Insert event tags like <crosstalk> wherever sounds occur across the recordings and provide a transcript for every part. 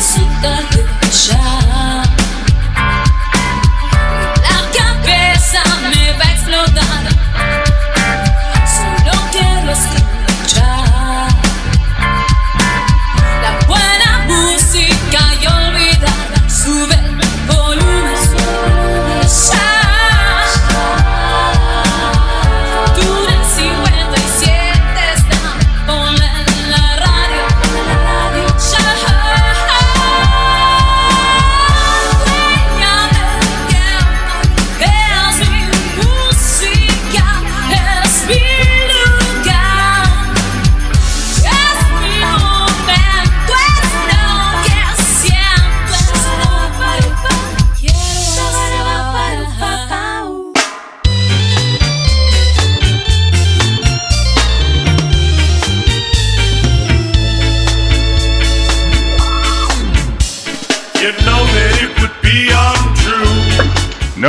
isso tá tanto já.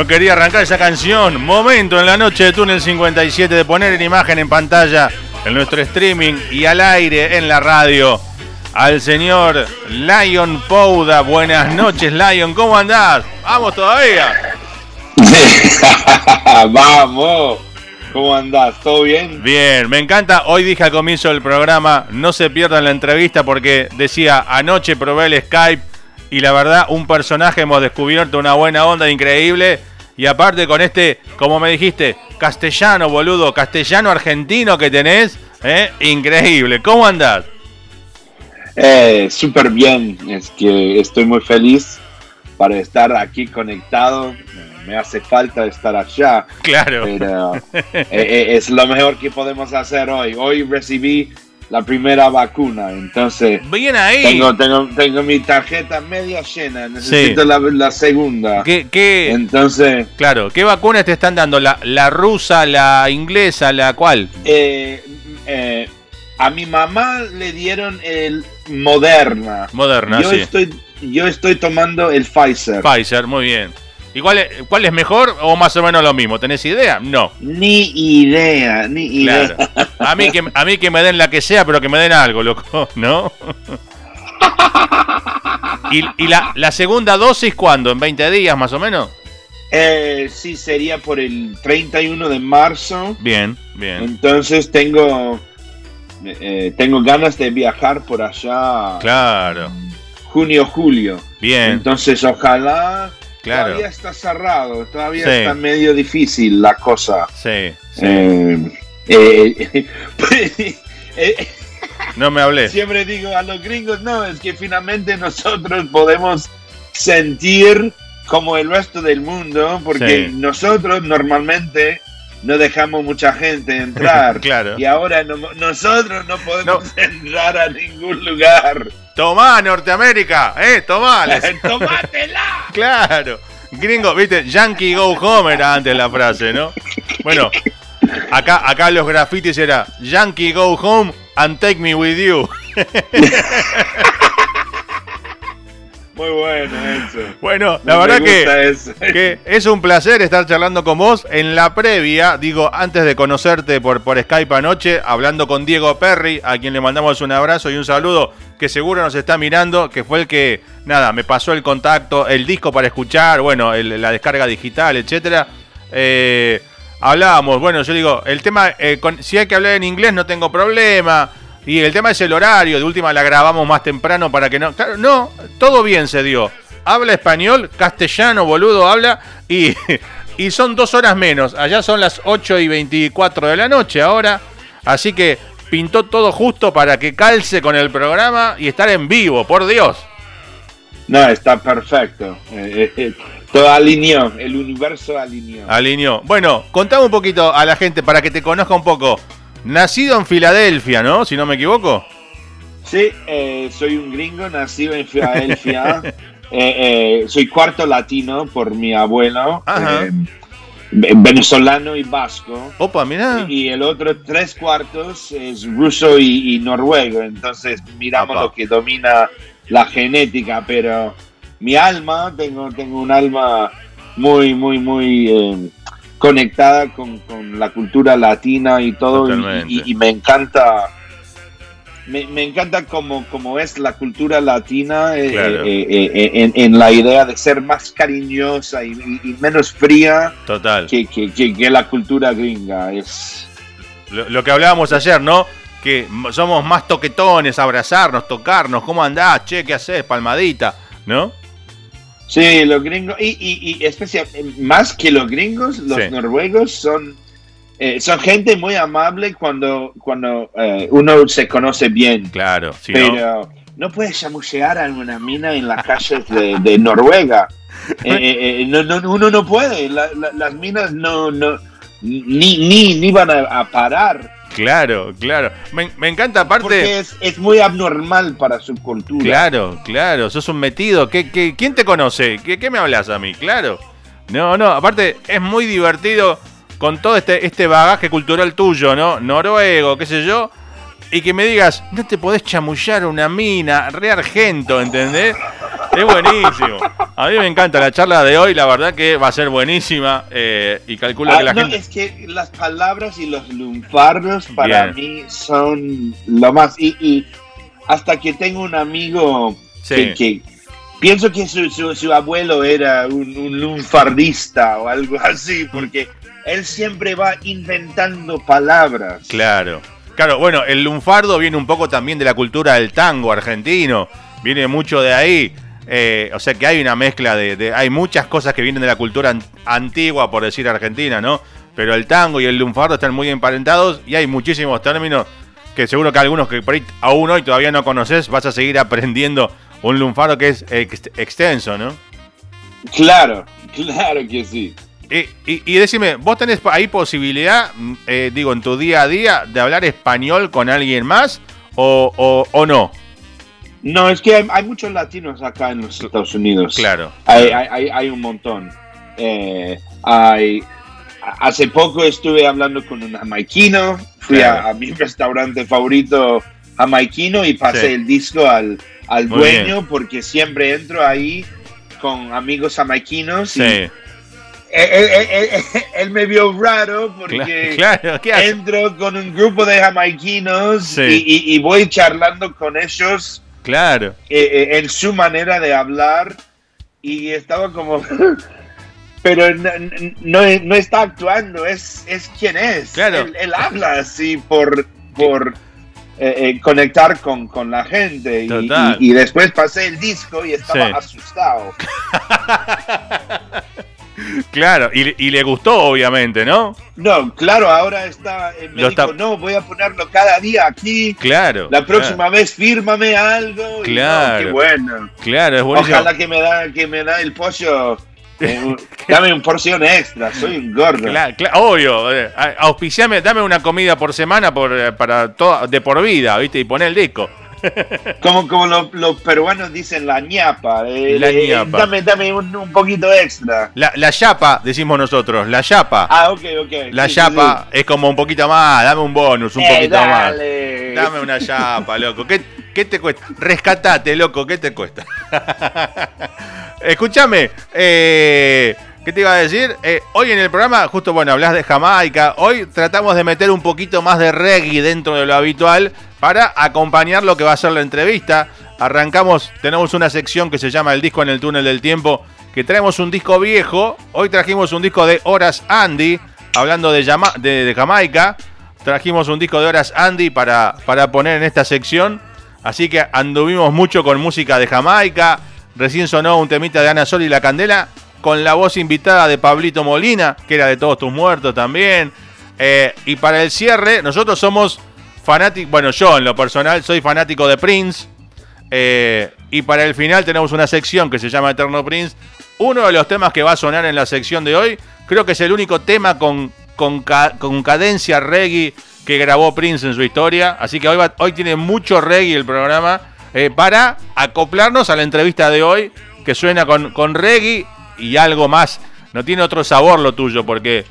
Quería arrancar esa canción. Momento en la noche de Túnel 57 de poner en imagen en pantalla en nuestro streaming y al aire en la radio al señor Lion Pouda. Buenas noches, Lion. ¿Cómo andás? ¿Vamos todavía? <laughs> Vamos. ¿Cómo andás? ¿Todo bien? Bien, me encanta. Hoy dije al comienzo del programa, no se pierdan la entrevista porque decía, anoche probé el Skype y la verdad, un personaje hemos descubierto una buena onda increíble y aparte con este, como me dijiste, castellano, boludo, castellano argentino que tenés, ¿eh? increíble. ¿Cómo andás? Eh, Súper bien, es que estoy muy feliz para estar aquí conectado. Me hace falta estar allá. Claro. Pero <laughs> eh, eh, es lo mejor que podemos hacer hoy. Hoy recibí la primera vacuna. Entonces, bien ahí. Tengo, tengo, tengo mi tarjeta media llena. Necesito la, segunda. ¿Qué, Entonces, claro, ¿qué vacunas te están dando? ¿La, la rusa, la inglesa, la cual? Eh, eh, a mi mamá le dieron el Moderna. Moderna, yo Estoy, yo estoy tomando el Pfizer. Pfizer, muy bien. ¿Y cuál es, mejor o más o menos lo mismo? ¿Tenés idea? No. Ni idea, ni idea. A mí, que, a mí que me den la que sea, pero que me den algo, loco, ¿no? ¿Y, la, segunda dosis cuándo? ¿En 20 días más o menos? Eh, sí, sería por el 31 de marzo. Bien, bien. Entonces tengo, eh, tengo ganas de viajar por allá. Claro. Junio, julio. Bien. Entonces ojalá Claro. Todavía está cerrado, todavía está medio difícil la cosa. Sí. Eh, eh, <laughs> eh, no me hablé. Siempre digo a los gringos, no, es que finalmente nosotros podemos sentir como el resto del mundo, porque nosotros normalmente no dejamos mucha gente entrar. <laughs> claro. Y ahora nosotros no podemos entrar a ningún lugar. Tomá, Norteamérica, eh, tomá. <laughs> Tomátela. claro. Gringo, viste, Yankee Go Home era antes la frase, ¿no? Bueno, acá, acá los grafitis era Yankee Go Home and take me with you. <laughs> Muy bueno eso. Bueno, la verdad que, es un placer estar charlando con vos. En la previa, digo, antes de conocerte por, por Skype anoche, hablando con Diego Perry, a quien le mandamos un abrazo y un saludo, que seguro nos está mirando, que fue el que, nada, me pasó el contacto, el disco para escuchar, bueno, la descarga digital, etcétera. Eh, hablábamos, bueno, yo digo, el tema, eh, si hay que hablar en inglés no tengo problema y el tema es el horario, de última la grabamos más temprano para que no. Claro, no, todo bien se dio. Habla español, castellano, boludo, habla y, <laughs> y son dos horas menos. Allá son las 8 y 24 de la noche ahora. Así que pintó todo justo para que calce con el programa y estar en vivo, por Dios. No, está perfecto. Eh, eh, eh, todo alineó, el universo alineó. Alineó. Bueno, contame un poquito a la gente para que te conozca un poco. Nacido en Filadelfia, ¿no? Si no me equivoco. Sí, eh, soy un gringo nacido en Filadelfia. <laughs> Eh, eh, soy cuarto latino por mi abuelo. venezolano y vasco. Opa, mira. Y el otro tres cuartos es ruso y, noruego. Entonces miramos lo que domina la genética, pero mi alma, tengo, tengo un alma muy, muy, muy conectada con, la cultura latina y todo, y, me encanta me, encanta como, como es la cultura latina eh, eh, en, la idea de ser más cariñosa y, menos fría Total. Que, que, la cultura gringa. Es... Lo, que hablábamos ayer, ¿no? Que somos más toquetones, abrazarnos, tocarnos, ¿cómo andás? Che, ¿qué haces? Palmadita, ¿no? Sí, los gringos, y, y, y especial, más que los gringos, los noruegos son eh, son gente muy amable cuando, cuando eh, uno se conoce bien. Claro, sí. Pero no, puedes chamuchear a una mina en las calles de, Noruega. <laughs> Eh, uno no puede. las minas no, no ni, ni, ni van a, parar. Claro, claro. Me, encanta aparte. Porque es, es, muy abnormal para su cultura. Claro, claro. Sos un metido. ¿Qué, qué, quién te conoce? ¿Qué, ¿Qué me hablas a mí? Claro. No, no. Aparte, es muy divertido con todo este, este bagaje cultural tuyo, ¿no? Noruego, qué sé yo, y que me digas, no te podés chamullar una mina, re argento, ¿entendés? <laughs> Es buenísimo. A mí me encanta la charla de hoy, la verdad que va a ser buenísima eh, y calculo que la ah, no, gente... Es que las palabras y los lunfardos para mí son lo más... Y, hasta que tengo un amigo que, pienso que su, abuelo era un, un lunfardista o algo así, porque él siempre va inventando palabras. Claro. Claro, bueno, el lunfardo viene un poco también de la cultura del tango argentino, viene mucho de ahí. Eh, o sea que hay una mezcla de, Hay muchas cosas que vienen de la cultura antigua, por decir argentina, ¿no? Pero el tango y el lunfardo están muy emparentados y hay muchísimos términos que seguro que algunos que por ahí aún hoy todavía no conoces, vas a seguir aprendiendo un lunfardo que es extenso, ¿no? Claro, claro que sí y, decime, ¿vos tenés ahí posibilidad, mm, eh, digo, en tu día a día, de hablar español con alguien más o, no? No, es que hay, muchos latinos acá en los Estados Unidos. Claro. Hay, un montón. Eh, hay, hace poco estuve hablando con un jamaiquino, fui a, mi <laughs> restaurante favorito jamaiquino y pasé el disco al, al dueño porque siempre entro ahí con amigos jamaiquinos sí. y él, me vio raro porque entro con un grupo de jamaiquinos y, voy charlando con ellos. Claro. Eh, eh, en su manera de hablar y estaba como... <laughs> pero no, no, está actuando, es, es quien es. Claro. Él, habla así por, por eh, conectar con, con, la gente. Y, y, después pasé el disco y estaba asustado. <laughs> Claro, y, le gustó, obviamente, ¿no? No, claro, ahora está. Eh, me dijo, no, voy a ponerlo cada día aquí. Claro. La próxima vez fírmame algo. Claro. qué bueno. Claro, es buenísimo. Ojalá que me da, que me da el pollo. Eh, <laughs> dame una porción extra, soy un gordo. Claro, obvio. Eh, auspiciame, dame una comida por semana por, para todo, de por vida, ¿viste? Y poné el disco. Como, como los, peruanos dicen la ñapa. Eh, la eh, ñapa. dame, dame un, poquito extra. La, la yapa, decimos nosotros, la yapa. Ah, ok, ok. La yapa es como un poquito más, dame un bonus, un eh, poquito más. Dame una yapa, loco. ¿Qué, ¿Qué, te cuesta? Rescatate, loco, ¿qué te cuesta? <laughs> Escúchame, ¿qué te iba a decir? hoy en el programa, justo bueno, hablas de Jamaica. Hoy tratamos de meter un poquito más de reggae dentro de lo habitual para acompañar lo que va a ser la entrevista. Arrancamos, tenemos una sección que se llama El disco en el túnel del tiempo, que traemos un disco viejo. Hoy trajimos un disco de Horas Andy, hablando de, de, Jamaica. Trajimos un disco de Horas Andy para, para poner en esta sección. Así que anduvimos mucho con música de Jamaica. Recién sonó un temita de Ana Sol y La Candela, con la voz invitada de Pablito Molina, que era de Todos tus muertos también. Eh, y para el cierre, nosotros somos fanático, bueno, yo en lo personal soy fanático de Prince. Eh, y para el final tenemos una sección que se llama Eterno Prince. Uno de los temas que va a sonar en la sección de hoy, creo que es el único tema con, con, cadencia reggae que grabó Prince en su historia. Así que hoy, hoy tiene mucho reggae el programa eh, para acoplarnos a la entrevista de hoy, que suena con, con reggae y algo más. No tiene otro sabor lo tuyo, porque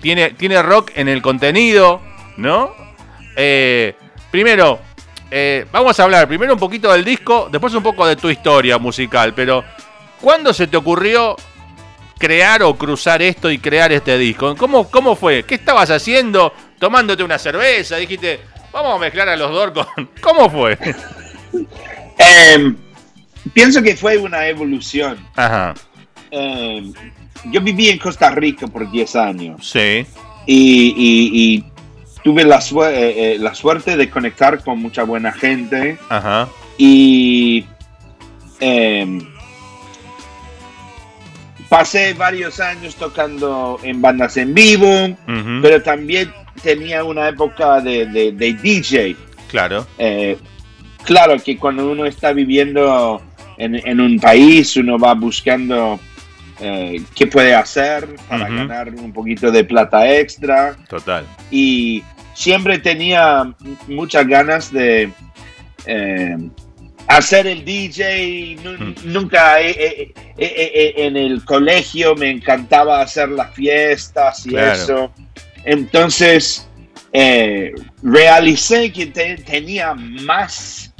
tiene, tiene rock en el contenido, ¿no? Eh, primero, eh, vamos a hablar primero un poquito del disco, después un poco de tu historia musical, pero ¿cuándo se te ocurrió crear o cruzar esto y crear este disco? ¿Cómo, cómo fue? ¿Qué estabas haciendo? Tomándote una cerveza, dijiste, vamos a mezclar a los dos con... <laughs> ¿Cómo fue? <laughs> Em, pienso que fue una evolución. Ajá. Em, yo viví en Costa Rica por 10 años. Sí. Y, tuve la, eh, eh, la, suerte de conectar con mucha buena gente. Ajá. Y em, pasé varios años tocando en bandas en vivo, pero también tenía una época de, de, DJ. Claro. Eh, claro que cuando uno está viviendo en, en un país, uno va buscando eh, qué puede hacer para ganar un poquito de plata extra. Total. Y siempre tenía muchas ganas de eh, hacer el DJ. Nunca en el colegio me encantaba hacer las fiestas y eso. Entonces eh, realicé que tenía más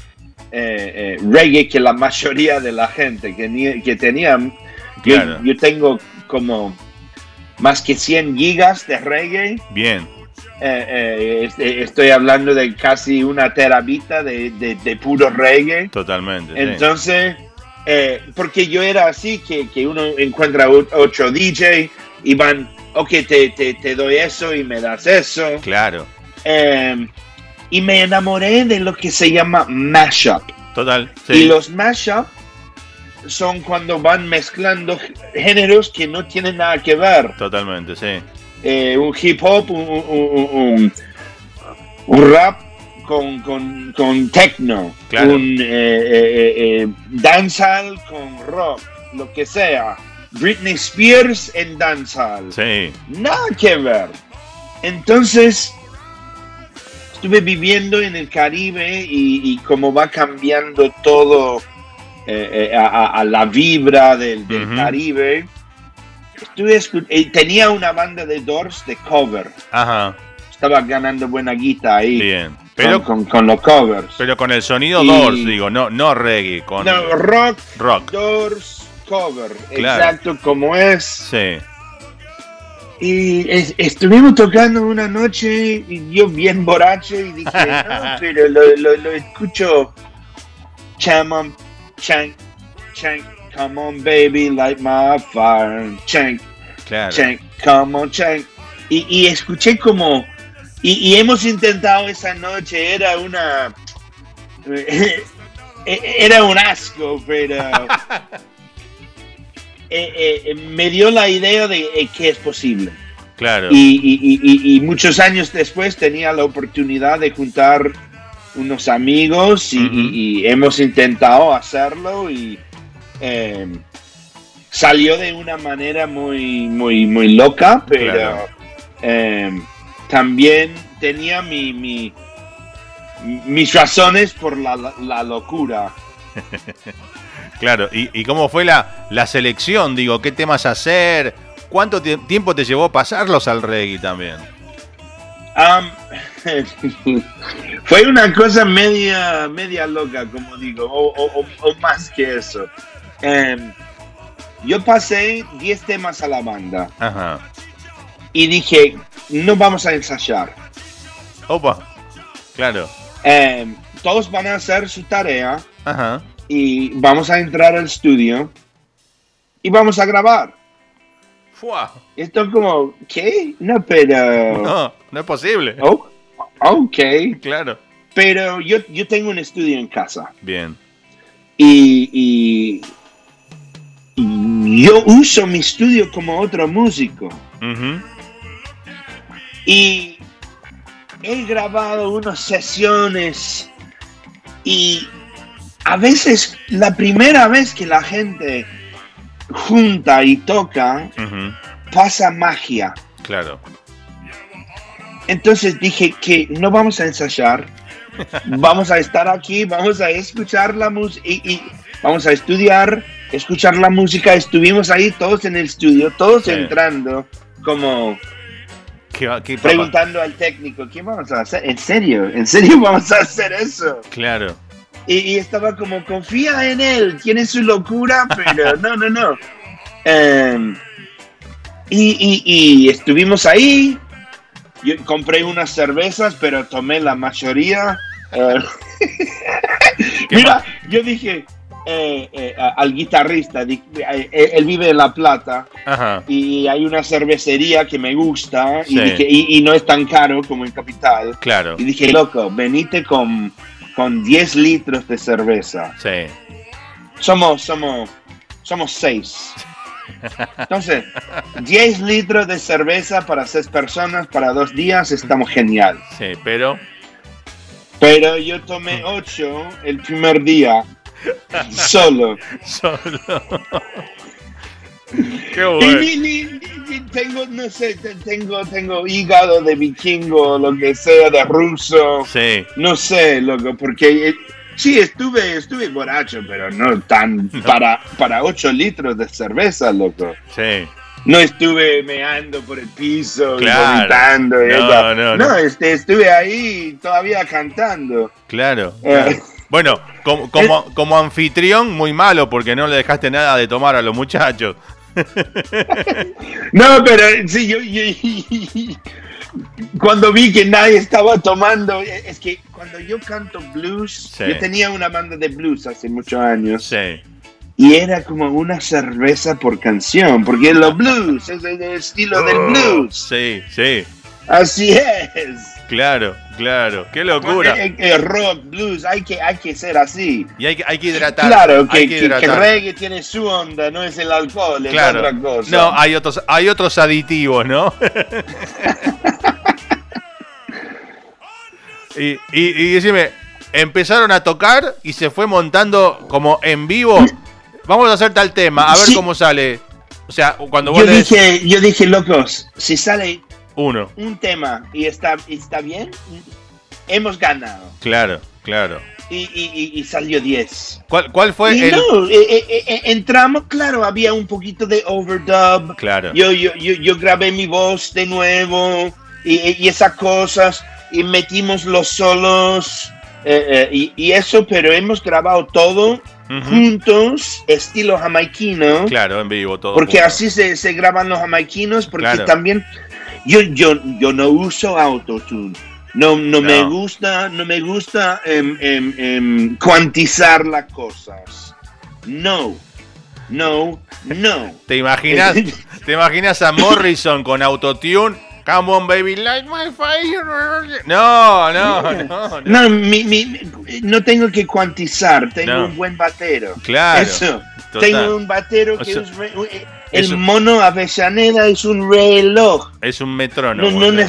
reggae que la mayoría de la gente, que, que tenía yo, tengo como más que 100 gigas de reggae. Bien. Eh, eh, este, estoy hablando de casi una terabita de, de, puro reggae. Totalmente. Entonces, eh, porque yo era así, que, que uno encuentra ocho DJ y van, ok, te, te, te, doy eso y me das eso. Claro. Em, y me enamoré de lo que se llama mashup. Total. Y los mashup son cuando van mezclando géneros que no tienen nada que ver. Totalmente, sí. Eh, un hip hop, un, rap con, con, con techno, un eh, eh, dancehall con rock, lo que sea. Britney Spears en dancehall. Sí. Nada que ver. Entonces, estuve viviendo en el Caribe y, y como va cambiando todo eh, eh, a, la vibra del, Caribe. Estuve tenía una banda de Doors de cover. Estaba ganando buena guita ahí. Bien. Pero, con, los covers. Pero con el sonido Doors, digo, no, no reggae. Con... No, rock, rock. Doors cover. Exacto como es. Sí. Y estuvimos tocando una noche y yo bien borracho y dije, <laughs> no, pero lo, lo, lo escucho Chaman Chank, chank, come on baby, light my fire. Chank, chank, come on, chank. Y, escuché como, y, hemos intentado esa noche, era una, <laughs> era un asco, pero <laughs> eh, eh, me dio la idea de eh, que es posible. Claro. Y, muchos años después tenía la oportunidad de juntar unos amigos y, hemos intentado hacerlo y em, salió de una manera muy, muy, muy loca, pero em, también tenía mi, mis razones por la, locura. <laughs> claro, ¿Y, cómo fue la, la selección? Digo, ¿qué temas hacer? ¿Cuánto tiempo te llevó pasarlos al reggae también? <laughs> fue una cosa media, media loca, como digo, o, más que eso. Em, yo pasé 10 temas a la banda. Y dije, no vamos a ensayar. Opa, claro. Em, todos van a hacer su tarea. Y vamos a entrar al estudio. Y vamos a grabar. Esto es como, ¿qué? No, pero... No, no es posible. Oh, ok. Claro. Pero yo, yo tengo un estudio en casa. Bien. Y, yo uso mi estudio como otro músico. Y he grabado unas sesiones y a veces la primera vez que la gente junta y toca, pasa magia. Claro. Entonces dije que no vamos a ensayar, <laughs> vamos a estar aquí, vamos a escuchar la música y, vamos a estudiar, escuchar la música. Estuvimos ahí todos en el estudio, todos entrando, como preguntando al técnico, ¿qué vamos a hacer? ¿En serio? ¿En serio vamos a hacer eso? Claro. Y, estaba como, confía en él, tiene su locura, pero no, no, no. Em, y, estuvimos ahí yo compré unas cervezas, pero tomé la mayoría. <laughs> Eh, mira, yo dije, eh, eh, al guitarrista, él vive en La Plata y hay una cervecería que me gusta y, no es tan caro como en Capital. Claro. Y dije, loco, venite con, con 10 litros de cerveza. Sí. Somos, somos, somos seis. Entonces, 10 litros de cerveza para seis personas para dos días, estamos genial. Sí, pero... Pero yo tomé 8 el primer día <laughs> Solo. Solo. Qué bueno. tengo, no sé, tengo, tengo hígado de vikingo, lo que sea, de ruso. Sí. No sé, loco, porque eh, sí, estuve, estuve borracho, pero no tan para, para 8 litros de cerveza, loco. Sí. No estuve meando por el piso claro. vomitando. No, no, no, no. Este, estuve ahí todavía cantando. Claro. Eh, bueno, como, como, como, anfitrión, muy malo porque no le dejaste nada de tomar a los muchachos. No, pero sí, yo, <laughs> cuando vi que nadie estaba tomando, es que cuando yo canto blues, yo tenía una banda de blues hace muchos años. Sí. Y era como una cerveza por canción, porque los blues es el estilo del oh, blues. Sí, sí. Así es. Claro, claro, qué locura. El, rock, blues, hay que, hay que ser así. Y hay, hay que hidratar. Claro, que, el reggae tiene su onda, no es el alcohol, es otra cosa. No, hay otros, hay otros aditivos, ¿no? <laughs> y, y, decime, empezaron a tocar y se fue montando como en vivo. Vamos a hacer tal tema, a ver cómo sale. O sea, cuando vos yo dije, yo dije, locos, si sale uno. Un tema y está, está bien, hemos ganado. Claro, claro. Y, salió 10. ¿Cuál, ¿Cuál, fue el...? No, eh, eh, eh, entramos, claro, había un poquito de overdub. Claro. Yo, yo, yo, grabé mi voz de nuevo y, esas cosas y metimos los solos y, eso, pero hemos grabado todo juntos, estilo jamaiquino. Claro, en vivo todo. Porque así se, se, graban los jamaiquinos, porque también yo, yo, yo no uso autotune. No, no, me gusta, no me gusta em, em, em, cuantizar las cosas. No, no, no. <laughs> ¿Te imaginas, <laughs> ¿Te imaginas a Morrison con autotune? Come on, baby, light my fire. No, no, no. No, no tengo que cuantizar. Tengo un buen batero. Claro. Eso. Tengo un batero que es el mono Avellaneda es un reloj. Es un metrónomo. No, no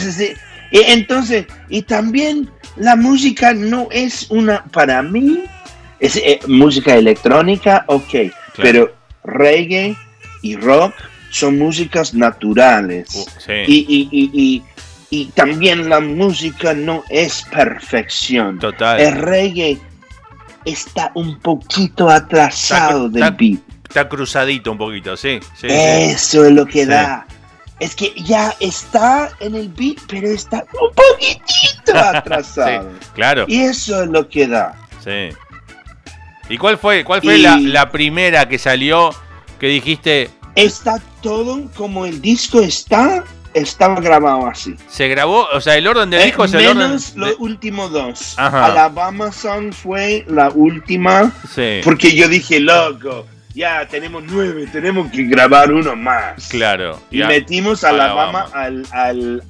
Entonces, y también la música no es una, para mí, es eh, música electrónica, ok, pero reggae y rock son músicas naturales. Uh, y, y, también la música no es perfección. Total. El reggae está un poquito atrasado del beat. Está cruzadito un poquito, sí. Eso es lo que da. Es que ya está en el beat, pero está un poquitito <laughs> atrasado. claro. Y eso es lo que da. Sí. ¿Y cuál fue, cuál fue la, la, primera que salió que dijiste? Está todo como el disco está, estaba grabado así. ¿Se grabó? O sea, el orden del eh, disco es el orden. Menos los últimos dos. Alabama Song fue la última. Sí. Porque yo dije, loco, ya tenemos nueve, tenemos que grabar uno más. Claro. Y metimos a Alabama, al, al,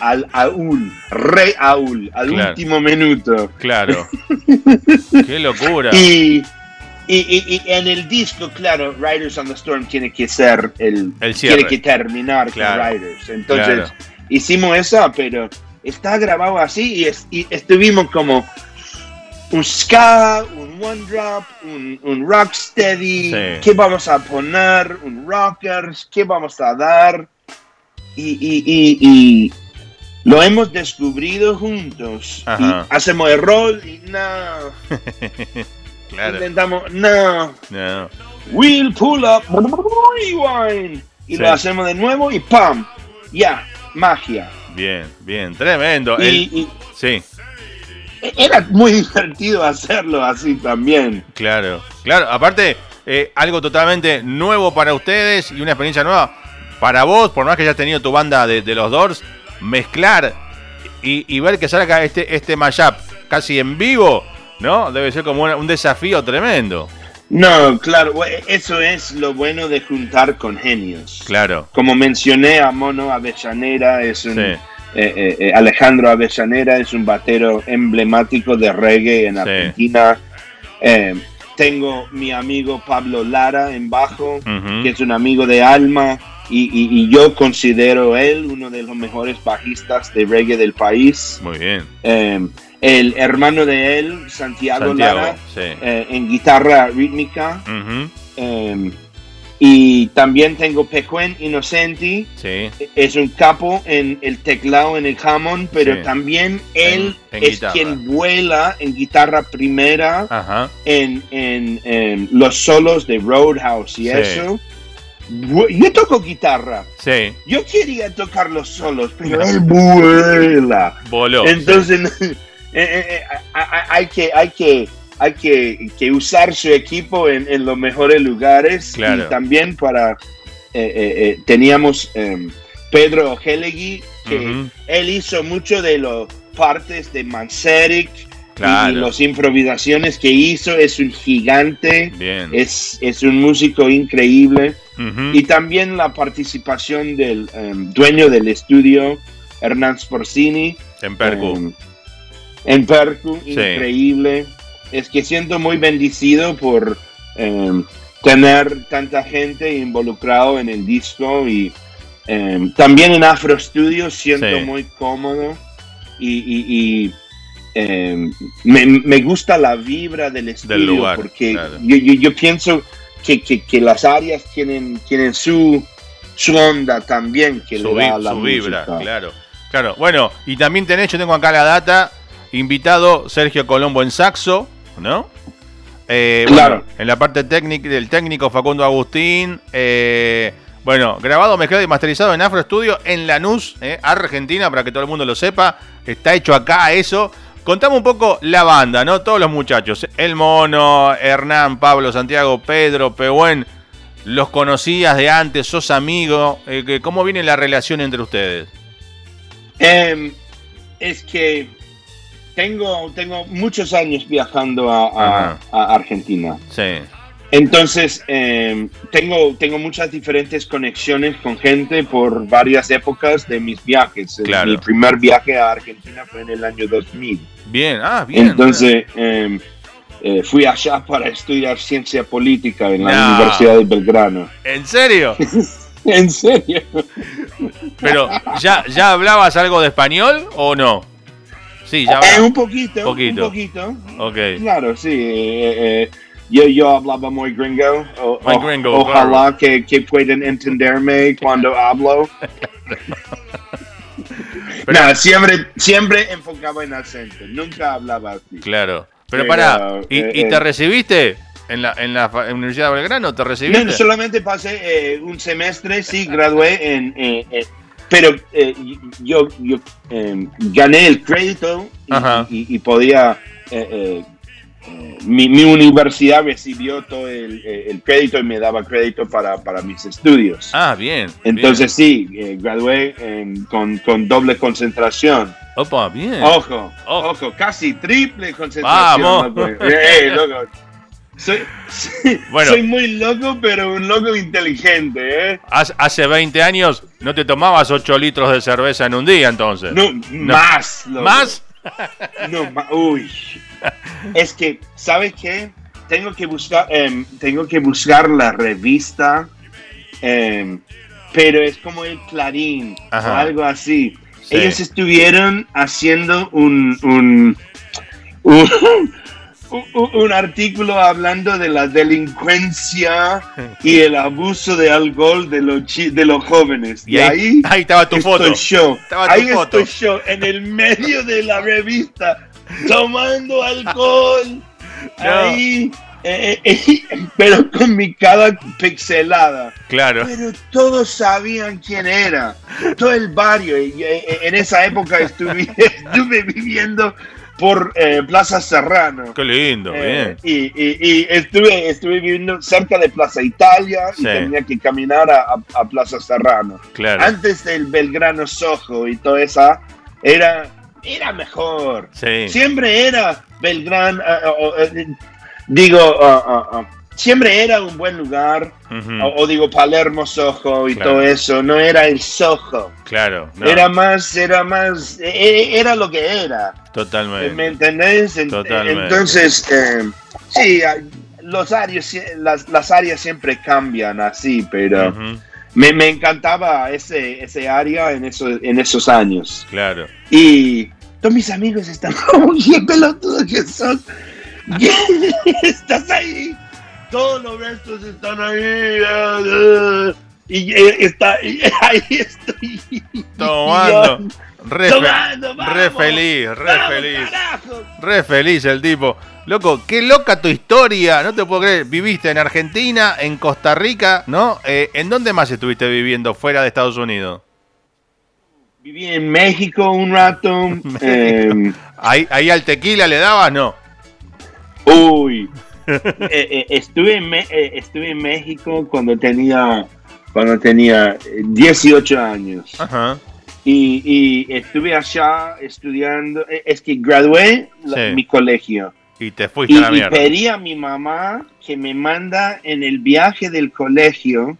al Aul, Rey Aul, al último minuto. Claro. <laughs> Qué locura. Y, y, en el disco, claro, Riders on the Storm tiene que ser el, el tiene que terminar con Riders. Entonces, hicimos eso, pero está grabado así y, y estuvimos como un ska, one drop, un, un rocksteady, qué vamos a poner, un rockers, qué vamos a dar. Y, y, y, lo hemos descubrido juntos. Y hacemos el rol y no. <laughs> claro. Intentamos, no. No. We'll pull up, rewind. Y lo hacemos de nuevo y ¡pam! Ya, magia. Bien, bien, tremendo. Y, sí era muy divertido hacerlo así también. Claro, claro. Aparte, eh, algo totalmente nuevo para ustedes y una experiencia nueva para vos, por más que hayas tenido tu banda de, los Doors, mezclar y, ver que salga este, este mashup casi en vivo, ¿no? Debe ser como un desafío tremendo. No, claro, eso es lo bueno de juntar con genios. Claro. Como mencioné a Mono Avellanera, es un, eh, eh, Alejandro Avellanera es un batero emblemático de reggae en Argentina. tengo mi amigo Pablo Lara en bajo, que es un amigo de alma. Y, y, yo considero él uno de los mejores bajistas de reggae del país. Muy bien el hermano de él, Santiago, Lara, eh, en guitarra rítmica. Em, y también tengo Pecuen Innocenti, es un capo en el teclado, en el jamón, pero también él es quien vuela en guitarra primera en, los solos de Roadhouse y eso. Yo toco guitarra. Yo quería tocar los solos, pero <laughs> él vuela. Voló. Entonces, <laughs> Eh, eh, eh, hay que, hay que, hay que, usar su equipo en, los mejores lugares. Y también para teníamos em, Pedro Helegui que él hizo mucho de las partes de Manseric y las improvisaciones que hizo. Es un gigante. Es, es un músico increíble. Y también la participación del em, dueño del estudio Hernán Sporsini en Perú em, en Percu, increíble. Es que siento muy bendecido por em, tener tanta gente involucrado en el disco y em, también en Afro Studios siento muy cómodo y, em, me, gusta la vibra del estudio porque yo, pienso que, las áreas tienen, tienen su, su onda también que le da la vibra, claro. Claro, bueno, y también tenés, yo tengo acá la data, Invitado Sergio Colombo en saxo, ¿no? Eh, claro. en la parte técnica del técnico Facundo Agustín. Eh, bueno, grabado, mezclado y masterizado en Afro Studio en Lanús, eh, Argentina, para que todo el mundo lo sepa. Está hecho acá eso. Contame un poco la banda, ¿no? Todos los muchachos. El Mono, Hernán, Pablo, Santiago, Pedro, Pehuen. ¿Los conocías de antes? ¿Sos amigo? ¿Cómo viene la relación entre ustedes? Em, es que tengo, tengo muchos años viajando a, Argentina. Sí. Entonces, em, tengo, tengo muchas diferentes conexiones con gente por varias épocas de mis viajes. Mi primer viaje a Argentina fue en el año 2000. Bien, ah, bien. Entonces, em, eh, fui allá para estudiar ciencia política en la Universidad de Belgrano. ¿En serio? <laughs> ¿En serio? Pero, ¿ya, ¿ya hablabas algo de español o no? Sí, ya eh, un poquito, un poquito. Claro, sí. Eh, eh, yo, yo hablaba muy gringo. ojalá que, que, puedan entenderme cuando hablo. <laughs> no, siempre, siempre enfocaba en acento. Nunca hablaba así. Claro. Pero, para, ¿y, te recibiste? ¿En la, en la Universidad de Belgrano te recibiste? No, solamente pasé un semestre, sí, gradué en, pero eh, yo, yo em, gané el crédito y, podía, eh, eh, mi, universidad recibió todo el, crédito y me daba crédito para, mis estudios. Ah, bien. Entonces sí, gradué con, doble concentración. Opa, bien. Ojo, ojo, casi triple concentración. Vamos. Loco. <laughs> Soy, bueno, soy muy loco, pero un loco inteligente, ¿eh? Hace 20 años no te tomabas 8 litros de cerveza en un día, entonces. No, más. ¿Más? No, uy. Es que, ¿sabes qué? Tengo que buscar, em, tengo que buscar la revista, em, pero es como el Clarín o algo así. Ellos estuvieron haciendo un, un un artículo hablando de la delincuencia y el abuso de alcohol de los, de los jóvenes. Y, ahí, ahí, estaba tu foto. Yo. ahí estoy yo, en el medio de la revista, tomando alcohol. <laughs> Ahí. Eh, eh, eh, <laughs> pero con mi cara pixelada. Claro. Pero todos sabían quién era. Todo el barrio. en esa época estuve, <laughs> estuve viviendo por eh, Plaza Serrano. Qué lindo, eh, bien. Y, estuve, estuve viviendo cerca de Plaza Italia y tenía que caminar a, Plaza Serrano. Claro. Antes del Belgrano Sojo y toda esa, era era mejor. Siempre era Belgrán, digo, siempre era un buen lugar, o, digo Palermo Soho y todo eso, no era el Soho. Claro. Era más, era más, e, e, era lo que era. Totalmente. ¿Me entendés? Totalmente. Entonces, eh, sí, los áreas, las, las, áreas siempre cambian así, pero me, me, encantaba ese, ese área en, eso, en esos años. Claro. Y todos mis amigos están <laughs> como, qué pelotudos que son. <laughs> Estás ahí todos los restos están ahí. Eh, eh, y, eh, está, <laughs> ahí estoy. Tomando. <laughs> Re, re, feliz, re feliz. Re feliz el tipo. Loco, qué loca tu historia. No te puedo creer. Viviste en Argentina, en Costa Rica, ¿no? ¿En dónde más estuviste viviendo fuera de Estados Unidos? Viví en México un rato. <laughs> ¿Ahí, ¿Ahí al tequila le dabas, no? Uy, <laughs> eh, eh, estuve, en eh, estuve en México cuando tenía, cuando tenía 18 años. Y, y, estuve allá estudiando, es que gradué mi colegio. Y te fuiste a la mierda. Y pedí a mi mamá que me manda en el viaje del colegio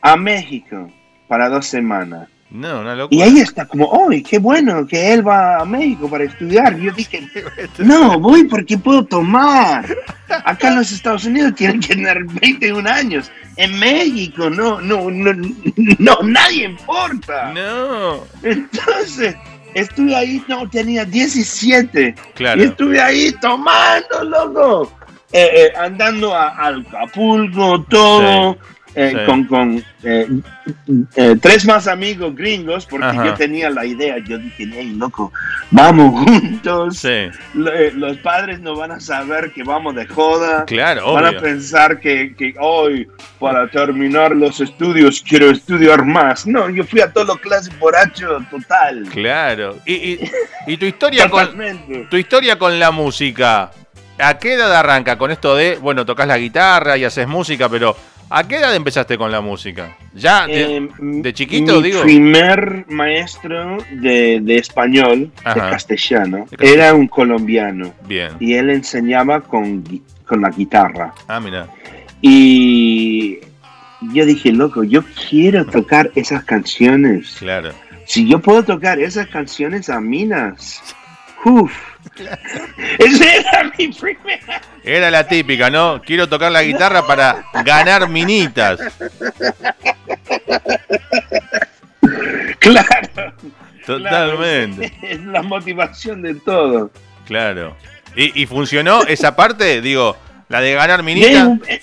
a México para dos semanas. No, una locura. Y ahí está como, oh, qué bueno que él va a México para estudiar. yo dije, <laughs> no, voy porque puedo tomar. Acá en los Estados Unidos tienen que tener 21 años. En México, no, no, no, no, nadie importa. No. Entonces, estuve ahí, no, tenía 17. Claro. Y estuve ahí tomando, loco. Eh, eh, andando a, al Acapulco, todo. Eh, con, con eh, eh, tres más amigos gringos, porque yo tenía la idea, yo dije, hey, loco, vamos juntos. los padres no van a saber que vamos de joda. Claro, Van a pensar que, que, hoy, para terminar los estudios, quiero estudiar más. No, yo fui a todos los clases borracho total. Claro. Y, y, tu, <laughs> historia con, tu historia con la música, ¿a qué edad arranca con esto de, bueno, tocas la guitarra y haces música, pero ¿A qué edad empezaste con la música? ¿Ya de, eh, chiquito, mi primer maestro de, español, de castellano, era un colombiano. Bien. Y él enseñaba con, con la guitarra. Ah, mira. Y yo dije, loco, yo quiero tocar esas canciones. Claro. Si yo puedo tocar esas canciones a minas, <laughs> uff era mi primera. Era la típica, ¿no? Quiero tocar la guitarra para ganar minitas. Claro. Totalmente. es la motivación de todo. Claro. ¿Y, funcionó esa parte? Digo, la de ganar minitas. Eh,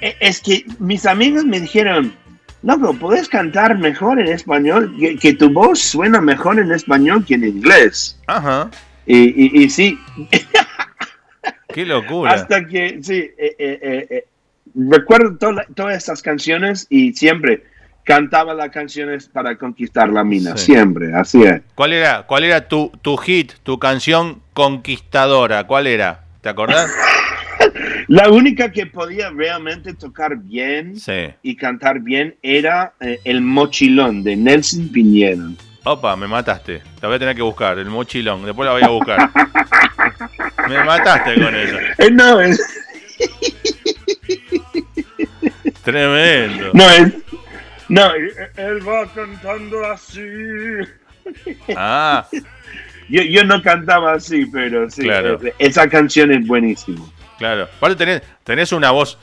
eh, es que mis amigos me dijeron, loco, puedes cantar mejor en español, que, que, tu voz suena mejor en español que en inglés. Ajá. Y, sí. <laughs> Qué locura. Hasta que, sí, eh, eh, eh, recuerdo todas estas canciones y siempre cantaba las canciones para conquistar la mina, siempre, así es. ¿Cuál era, cuál era tu, tu hit, tu canción conquistadora? ¿Cuál era? ¿Te acordás? <laughs> la única que podía realmente tocar bien y cantar bien era El Mochilón de Nelson Piñero. Opa, me mataste. La voy a tener que buscar, el mochilón. Después la voy a buscar. <laughs> me mataste con eso. Eh, no, es... Tremendo. No, es... No, él va cantando así. Ah. Yo, yo no cantaba así, pero sí. Claro. Esa canción es buenísima. Claro. Aparte tenés, tenés una voz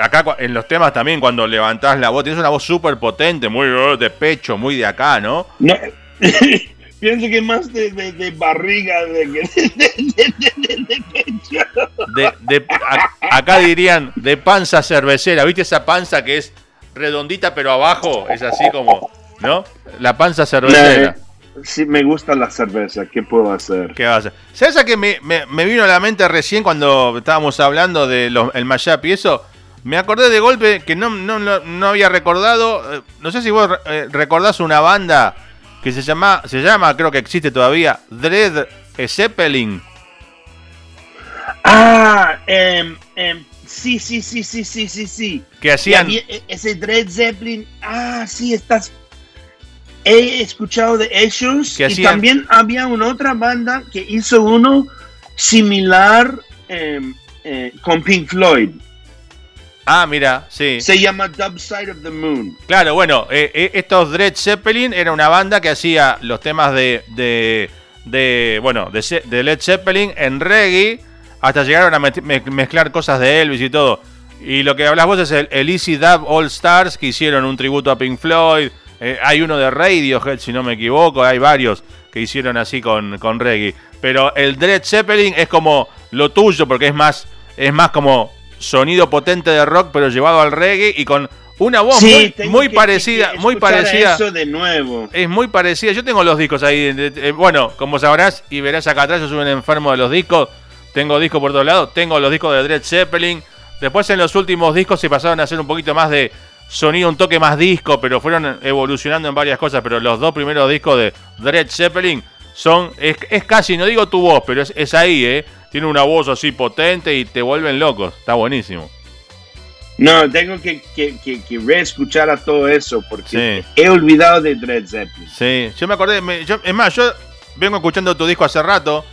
acá en los temas también cuando levantás la voz, tienes una voz súper potente, muy oh, de pecho, muy de acá, ¿no? No, <laughs> Pienso que más de, de, barriga de, de, acá dirían de panza cervecera. ¿Viste esa panza que es redondita pero abajo? Es así como, ¿no? La panza cervecera. Sí, me gusta la cerveza. ¿Qué puedo hacer? ¿Qué vas a hacer? ¿Sabes a que me, me, vino a la mente recién cuando estábamos hablando del el mashup y eso? Me acordé de golpe que no, no, no, había recordado. Eh, no sé si vos eh, recordás una banda que se llama, se llama, creo que existe todavía, Dread Zeppelin. Ah, eh, sí, sí, sí, sí, sí, sí, sí. Que hacían... E, ese Dread Zeppelin, ah, sí, estás... he escuchado de ellos y también había una otra banda que hizo uno similar em, eh, con Pink Floyd. Ah, mira, sí. Se llama Dub Side of the Moon. Claro, bueno, eh, eh, estos Dread Zeppelin era una banda que hacía los temas de, de, bueno, de, de, Led Zeppelin en reggae, hasta llegaron a mezclar cosas de Elvis y todo. Y lo que hablas vos es el, Easy Dub All Stars, que hicieron un tributo a Pink Floyd. Eh, hay uno de Radiohead, si no me equivoco, hay varios que hicieron así con, con reggae. Pero el Dread Zeppelin es como lo tuyo, porque es más, es más como sonido potente de rock, pero llevado al reggae y con una voz muy, parecida, muy parecida. Eso de nuevo. Es muy parecida. Yo tengo los discos ahí. bueno, como sabrás y verás acá atrás, yo soy un enfermo de los discos. Tengo discos por todos lados. Tengo los discos de Dread Zeppelin. Después en los últimos discos se pasaron a hacer un poquito más de sonido, un toque más disco, pero fueron evolucionando en varias cosas. Pero los dos primeros discos de Dread Zeppelin son. Es, casi, no digo tu voz, pero es, es ahí, ¿eh? tiene una voz así potente y te vuelven locos. Está buenísimo. No, tengo que, que, que, reescuchar a todo eso porque he olvidado de Dread Zeppelin. Sí, yo me acordé, es más, yo vengo escuchando tu disco hace rato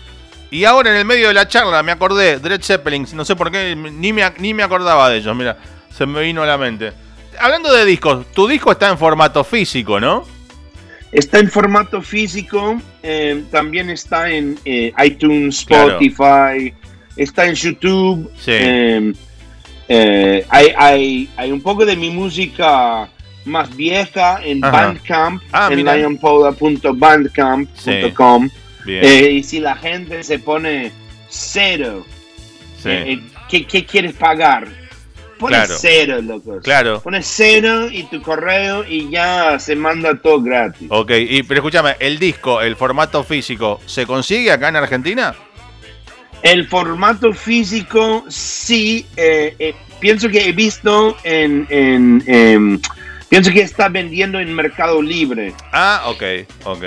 y ahora en el medio de la charla me acordé, Dread Zeppelin, no sé por qué, ni me, ni me acordaba de ellos, mira, se me vino a la mente. Hablando de discos, tu disco está en formato físico, ¿no? Está en formato físico, eh, también está en eh, iTunes, Spotify, está en YouTube. Eh, hay, hay, un poco de mi música más vieja en Bandcamp, ah, en lionpoda.bandcamp.com. y si la gente se pone cero, ¿qué, ¿qué quieres pagar? Pones cero, loco. Claro. Pones cero y tu correo y ya se manda todo gratis. Ok, y, pero escúchame, ¿el disco, el formato físico, se consigue acá en Argentina? El formato físico, sí. Eh, eh, pienso que he visto en, en, Pienso que está vendiendo en Mercado Libre. Ah, ok, ok.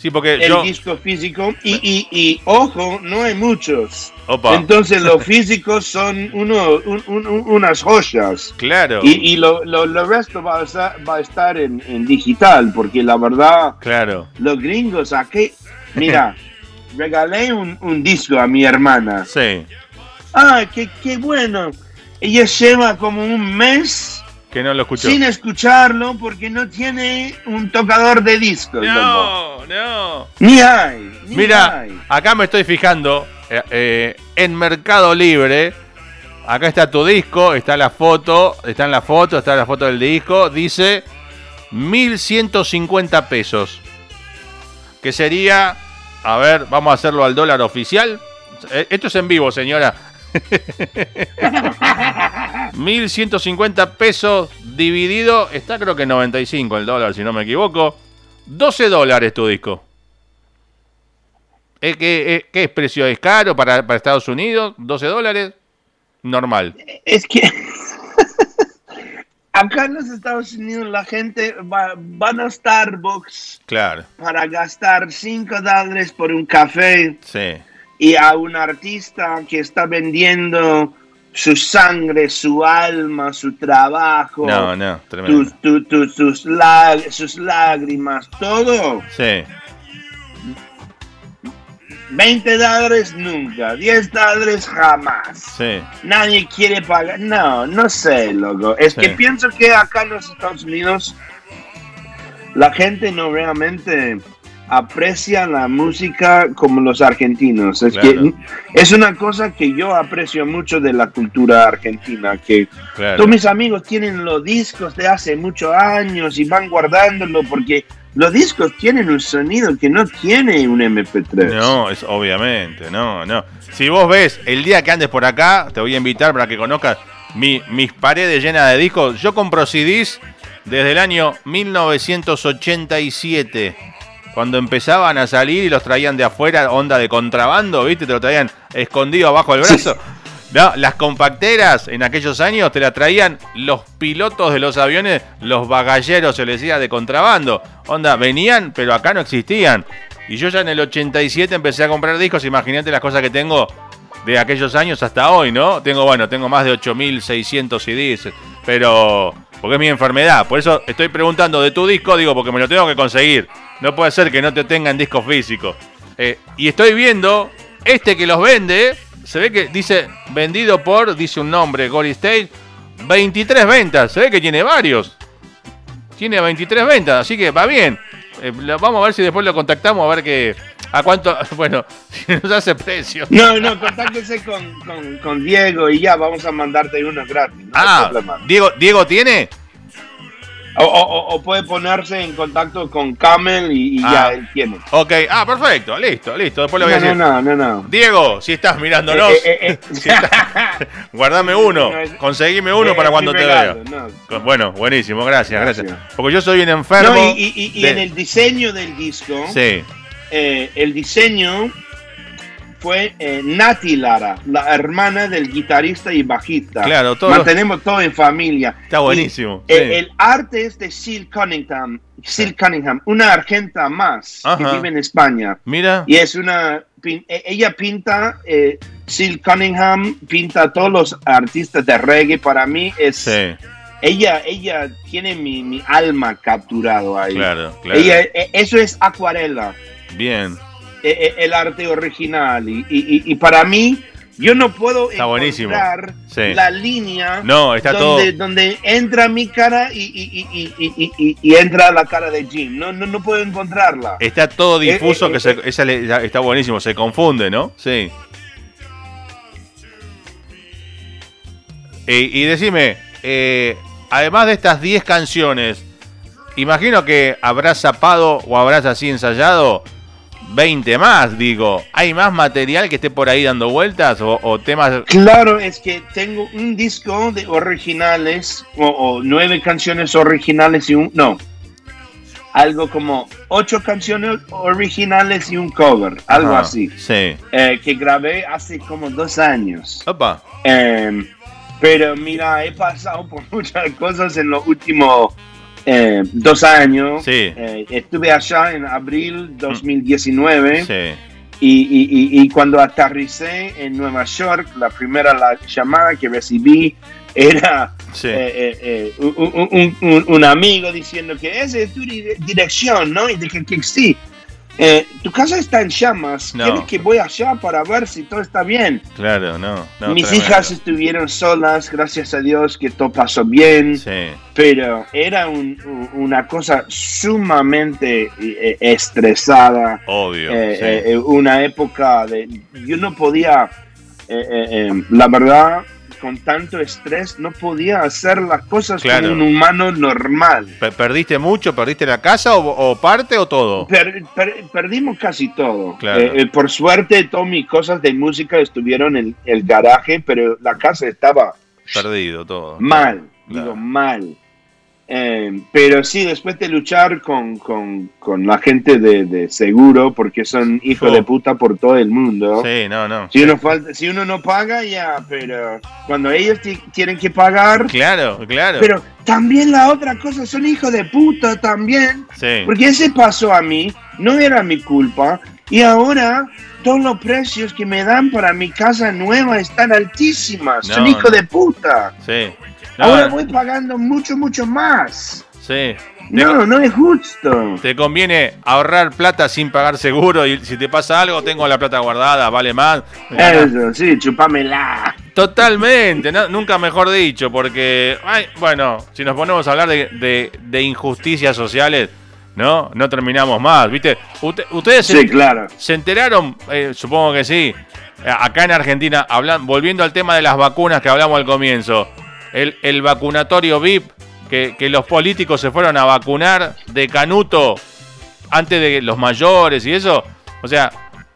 Sí, porque el disco físico y, y, y, ojo, no hay muchos. Entonces los <laughs> físicos son uno, unas joyas. Claro. Y, y lo, lo, resto va a estar, va a estar en, en, digital, porque la verdad, claro. los gringos aquí, mira, <laughs> regalé un, un, disco a mi hermana. Sí. Ah, qué, qué bueno. Ella lleva como un mes que no lo escuchó. Sin escucharlo porque no tiene un tocador de discos. No, no. Ni hay. Mira, acá me estoy fijando eh, eh, en Mercado Libre. Acá está tu disco, está la foto, está en la foto, está la foto del disco. Dice 1150 pesos. Que sería, a ver, vamos a hacerlo al dólar oficial. Eh, esto es en vivo, señora. 1150 pesos dividido, está creo que 95 el dólar, si no me equivoco. 12 dólares tu disco. ¿Qué, qué, qué es precio? ¿Es caro para, para Estados Unidos? ¿12 dólares? Normal. Es que <laughs> acá en los Estados Unidos la gente va, van a Starbucks claro. para gastar 5 dólares por un café. Sí y a un artista que está vendiendo su sangre, su alma, su trabajo, no, no, sus, sus lágrimas, todo. Sí. 20 dólares nunca, 10 dólares jamás. Sí. Nadie quiere pagar. No, no sé, loco. Es que pienso que acá en los Estados Unidos la gente no realmente aprecia la música como los argentinos. Es que es una cosa que yo aprecio mucho de la cultura argentina, que todos mis amigos tienen los discos de hace muchos años y van guardándolo porque los discos tienen un sonido que no tiene un MP3. No, es obviamente, no, no. Si vos ves el día que andes por acá, te voy a invitar para que conozcas mi, mis paredes llenas de discos. Yo compro CDs desde el año 1987 cuando empezaban a salir y los traían de afuera, onda de contrabando, ¿viste? Te lo traían escondido abajo del brazo. No, las compacteras en aquellos años te la traían los pilotos de los aviones, los bagalleros se les decía de contrabando. Onda, venían, pero acá no existían. Y yo ya en el 87 empecé a comprar discos, imagínate las cosas que tengo de aquellos años hasta hoy, ¿no? Tengo, bueno, tengo más de 8600 CDs, pero porque es mi enfermedad. Por eso estoy preguntando de tu disco, digo, porque me lo tengo que conseguir. No puede ser que no te tengan disco físico. Eh, y estoy viendo, este que los vende, se ve que dice vendido por, dice un nombre, Gory State, 23 ventas. Se ve que tiene varios. Tiene 23 ventas, así que va bien. Eh, vamos a ver si después lo contactamos, a ver qué. ¿A cuánto? <laughs> Bueno, <laughs> si nos hace precio. No, no, contáctese con, con, Diego y ya vamos a mandarte uno gratis. ah, Diego, ¿Diego tiene? O, puede ponerse en contacto con Camel y, ya ah. él tiene. Ok, ah, perfecto, listo, listo. Después lo voy a decir. No, no, no, Diego, si estás mirándonos, eh, eh, eh, <laughs> guardame uno, conseguime uno para cuando te vea. Bueno, buenísimo, gracias, gracias, Porque yo soy un enfermo. y, en el diseño del disco, sí. El diseño fue eh, Nati Lara, la hermana del guitarrista y bajista. Claro, todo. Mantenemos todo en familia. Está buenísimo. el, arte es de Sil Cunningham, Sil Cunningham, una argenta más que vive en España. Mira. Y es una. E, ella pinta, eh, Sil Cunningham pinta a todos los artistas de reggae. Para mí es. Ella, ella tiene mi, mi, alma capturado ahí. Claro, claro. Ella, e, eso es acuarela. Bien. Eh, eh, el arte original. Y, para mí, yo no puedo está encontrar la línea no, está donde, donde entra mi cara y, entra la cara de Jim. No, no, no puedo encontrarla. Está todo eh, difuso, que está buenísimo, se confunde, ¿no? Sí. y decime, además de estas 10 canciones, imagino que habrás zapado o habrás así ensayado 20 más, digo. ¿Hay más material que esté por ahí dando vueltas o, temas? Claro, es que tengo un disco de originales o, nueve canciones originales y un... No, algo como ocho canciones originales y un cover, algo así. Sí. Eh, que grabé hace como dos años. Opa. Em, pero mira, he pasado <laughs> por muchas cosas en los últimos eh, dos años. Eh, estuve allá en abril 2019. Y, cuando aterricé en Nueva York, la primera la llamada que recibí era eh, un, amigo diciendo que esa es tu dirección, ¿no? Y dije que sí. Eh, tu casa está en llamas, no. que voy allá para ver si todo está bien? Claro, no. Mis hijas estuvieron solas, gracias a Dios que todo pasó bien, sí. pero era una cosa sumamente eh, estresada. Obvio. Eh, una época de... Yo no podía, la verdad, con tanto estrés no podía hacer las cosas como un humano normal. ¿Perdiste mucho? ¿Perdiste la casa o, parte o todo? perdimos casi todo. Eh, eh, por suerte, todas mis cosas de música estuvieron en el garaje, pero la casa estaba... Perdido todo. Mal, digo mal. Eh, pero sí, después de luchar con, la gente de, seguro, porque son hijos de puta por todo el mundo. Sí, no, no. Si, uno falta, si uno no paga, ya, pero cuando ellos tienen que pagar. Claro, claro. Pero también la otra cosa, son hijos de puta también. Sí. Porque ese pasó a mí, no era mi culpa. Y ahora todos los precios que me dan para mi casa nueva están altísimas. son hijos de puta. Sí. Ahora voy pagando mucho, mucho más. Sí. No, no es justo. Te conviene ahorrar plata sin pagar seguro y si te pasa algo, tengo la plata guardada, vale más. Eso, sí, chupámela. Totalmente, nunca mejor dicho, porque, bueno, si nos ponemos a hablar de, injusticias sociales, ¿no? No terminamos más, ¿viste? ustedes sí, claro. se enteraron, eh, supongo que sí, acá en Argentina, hablan, volviendo al tema de las vacunas que hablamos al comienzo el, vacunatorio VIP, que, los políticos se fueron a vacunar de canuto antes de los mayores y eso. O sea,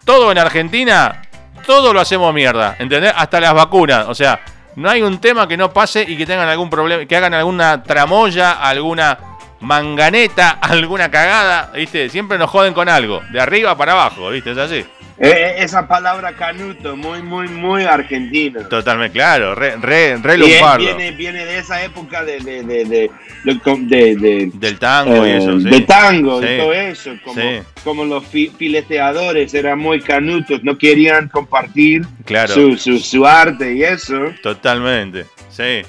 todo en Argentina, todo lo hacemos mierda, ¿entendés? Hasta las vacunas. O sea, no hay un tema que no pase y que tengan algún problema, que hagan alguna tramoya, alguna manganeta, <laughs> alguna cagada, ¿viste? Siempre nos joden con algo, de arriba para abajo, ¿viste? Es así. Eh, eh, esa palabra canuto, muy, muy, muy argentino. Totalmente, claro, re, re, re Viene, viene de esa época de, de, de, de del tango y eso, eh, sí. De tango y todo eso. Como, como los fileteadores eran muy canutos, no querían compartir claro. su, su, su arte y eso. Totalmente, sí.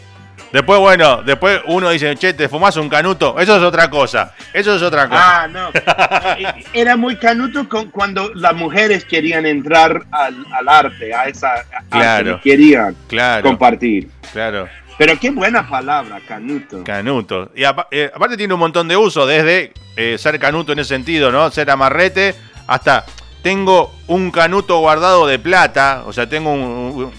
Después, bueno, después uno dice, che, te fumás un canuto. Eso es otra cosa. Eso es otra cosa. Ah, no. <laughs> Era muy canuto cuando las mujeres querían entrar al, arte, a esa. claro. querían claro, compartir. Claro. Pero qué buena palabra, canuto. Canuto. Y eh, aparte tiene un montón de uso, desde eh, ser canuto en ese sentido, ¿no? Ser amarrete, hasta tengo un canuto guardado de plata, o sea, tengo un...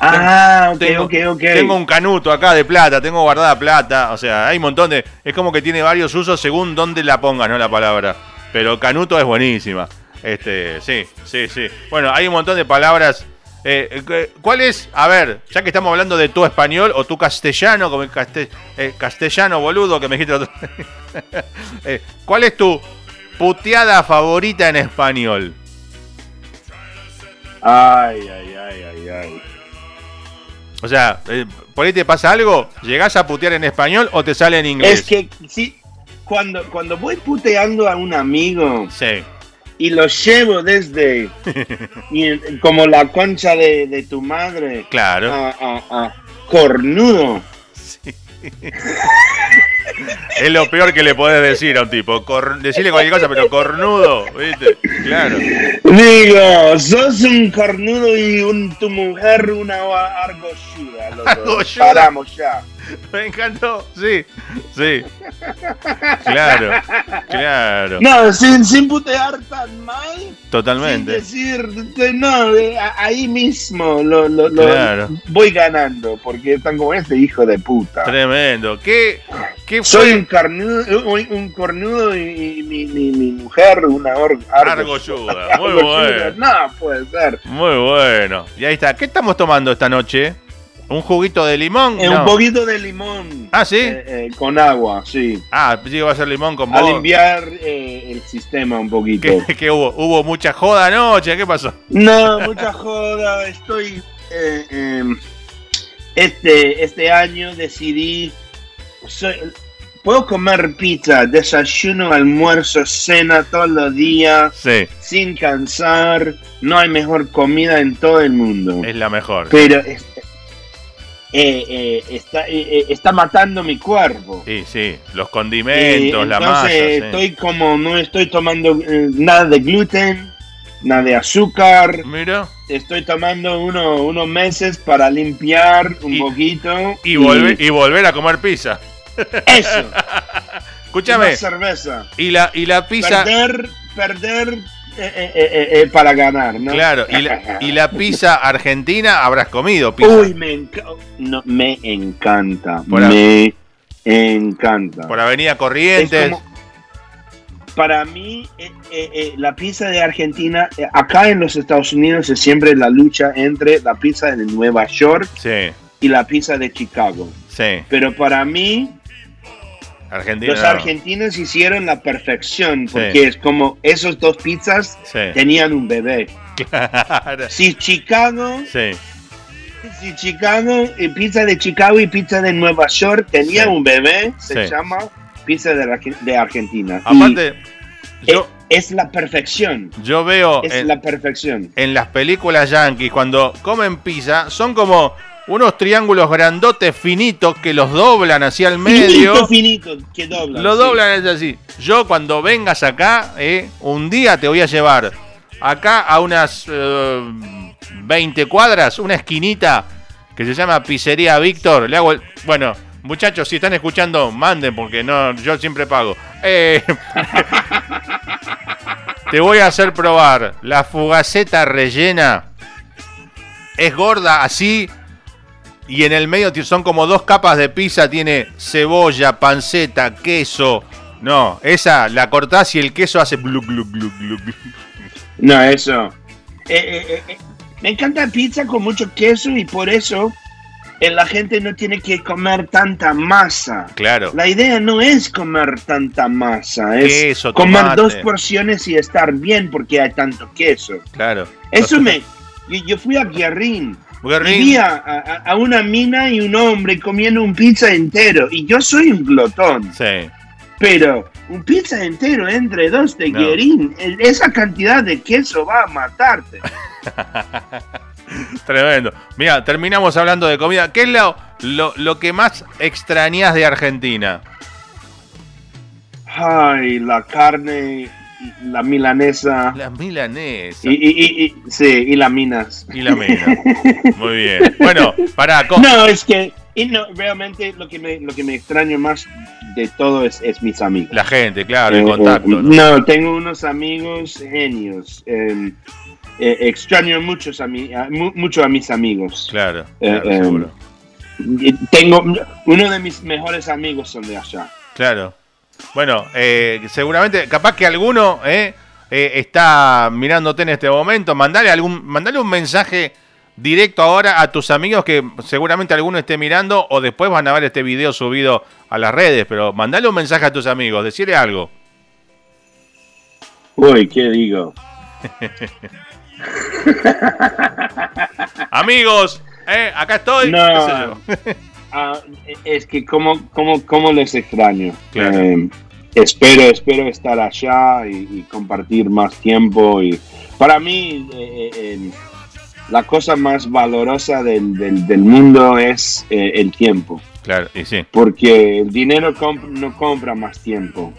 ah, ok, tengo, ok, ok. Tengo un canuto acá de plata, tengo guardada plata, o sea, hay un montón de... Es como que tiene varios usos según dónde la pongas, ¿no? La palabra. Pero canuto es buenísima. Este, sí, sí, sí. Bueno, hay un montón de palabras eh, eh, ¿Cuál es, a ver, ya que estamos hablando de tu español o tu castellano, como el eh, castellano boludo que me dijiste otro... <laughs> ¿Cuál es tu puteada favorita en español? Ay, ay, ay, ay, ay. O sea, ¿por ahí te pasa algo? ¿Llegás a putear en español o te sale en inglés? Es que sí, cuando, cuando voy puteando a un amigo, sí y lo llevo desde <laughs> como la concha de, tu madre claro a, cornudo sí. <laughs> es lo peor que le podés decir a un tipo. decirle cualquier cosa, pero cornudo, ¿viste? Claro. Digo, sos un cornudo y un, tu mujer una argolluda. Paramos ya. <laughs> Me encantó, sí, sí. Claro, claro. No, sin, sin putear tan mal. Totalmente. Sin decir, no, ahí mismo lo, lo, voy ganando, porque están como este hijo de puta. Tremendo. ¿Qué, qué fue? Soy un, cornudo, un cornudo y, mi, mi, mi, mujer una argolluda. Muy bueno. No, puede ser. Muy bueno. Y ahí está. ¿Qué estamos tomando esta noche? ¿Un juguito de limón? Un poquito de limón. Ah, sí. Eh, eh, con agua, sí. Ah, sí, va a ser limón con vos. A limpiar eh, el sistema un poquito. ¿Qué, hubo? ¿Hubo mucha joda anoche? ¿Qué pasó? No, mucha joda. Estoy. Em, este, este año decidí. puedo comer pizza, desayuno, almuerzo, cena todos los días. Sí. Sin cansar. No hay mejor comida en todo el mundo. Es la mejor. Pero eh, eh, está, eh, está matando mi cuerpo. Sí, sí, los condimentos, la masa. Estoy como, no estoy tomando nada de gluten, nada de azúcar. Mira. Estoy tomando uno, unos meses para limpiar un poquito. Y, Volver, y volver a comer pizza. Eso. <laughs> Escúchame. cerveza. Y la, y la pizza. Perder, perder eh, eh, eh, para ganar, ¿no? Claro, y la, <laughs> pizza argentina habrás comido. Pizza. Uy, me, no, me encanta. me encanta. Por Avenida Corrientes. para mí, la pizza de Argentina, acá en los Estados Unidos es siempre la lucha entre la pizza de Nueva York y la pizza de Chicago. Sí. Pero para mí, los argentinos hicieron la perfección porque es como esos dos pizzas tenían un bebé. Si Chicago, si Chicago, y pizza de Chicago y pizza de Nueva York tenían un bebé, se llama pizza de, Argentina. Aparte, es, la perfección. Yo veo es la perfección. En las películas yankees cuando comen pizza son como unos triángulos grandotes finitos que los doblan hacia el medio. Finito, finito, que doblan. Lo doblan así. Yo cuando vengas acá, eh, un día te voy a llevar acá a unas 20 eh, cuadras, una esquinita que se llama Pizzería Víctor. Le hago bueno, muchachos, si están escuchando, manden porque no, yo siempre pago. Eh, <laughs> te voy a hacer probar la fugaceta rellena. Es gorda así y en el medio son como dos capas de pizza, tiene cebolla, panceta, queso. No, esa la cortás y el queso hace glu glu glu glu. No, eso. Eh, eh, eh, me encanta pizza con mucho queso y por eso la gente no tiene que comer tanta masa. Claro. La idea no es comer tanta masa, es comer dos porciones y estar bien porque hay tanto queso. Claro. Eso me. Yo, fui a Guerrín Vi a, una mina y un hombre comiendo un pizza entero. Y yo soy un glotón. Sí. Pero un pizza entero entre dos de Guerín, esa cantidad de queso va a matarte. <laughs> Tremendo. Mira, terminamos hablando de comida. ¿Qué es lo, lo, que más extrañas de Argentina? Ay, la carne, la milanesa. La milanesa. Y, y, y, sí, y las minas. Y la mina. <laughs> Muy bien. Bueno, para. No, es que y no, realmente lo que me, lo que me extraño más de todo es, es mis amigos. La gente, claro, el eh, contacto. Eh, ¿no? tengo unos amigos genios. Em, eh, extraño muchos a mucho a mis amigos. Claro, claro em, seguro. Tengo uno de mis mejores amigos son de allá. Claro. Bueno, seguramente, capaz que alguno está mirándote en este momento. Mandale algún, mandale un mensaje directo ahora a tus amigos que seguramente alguno esté mirando o después van a ver este video subido a las redes, pero mandale un mensaje a tus amigos, decirle algo. Uy, ¿qué digo? <laughs> amigos, eh, acá estoy. <laughs> Ah, es que como, como, como les extraño. Eh, espero, espero estar allá y, compartir más tiempo. Y para mí, eh, la cosa más valorosa del, del, mundo es eh, el tiempo. Claro, y sí. Porque el dinero no compra más tiempo.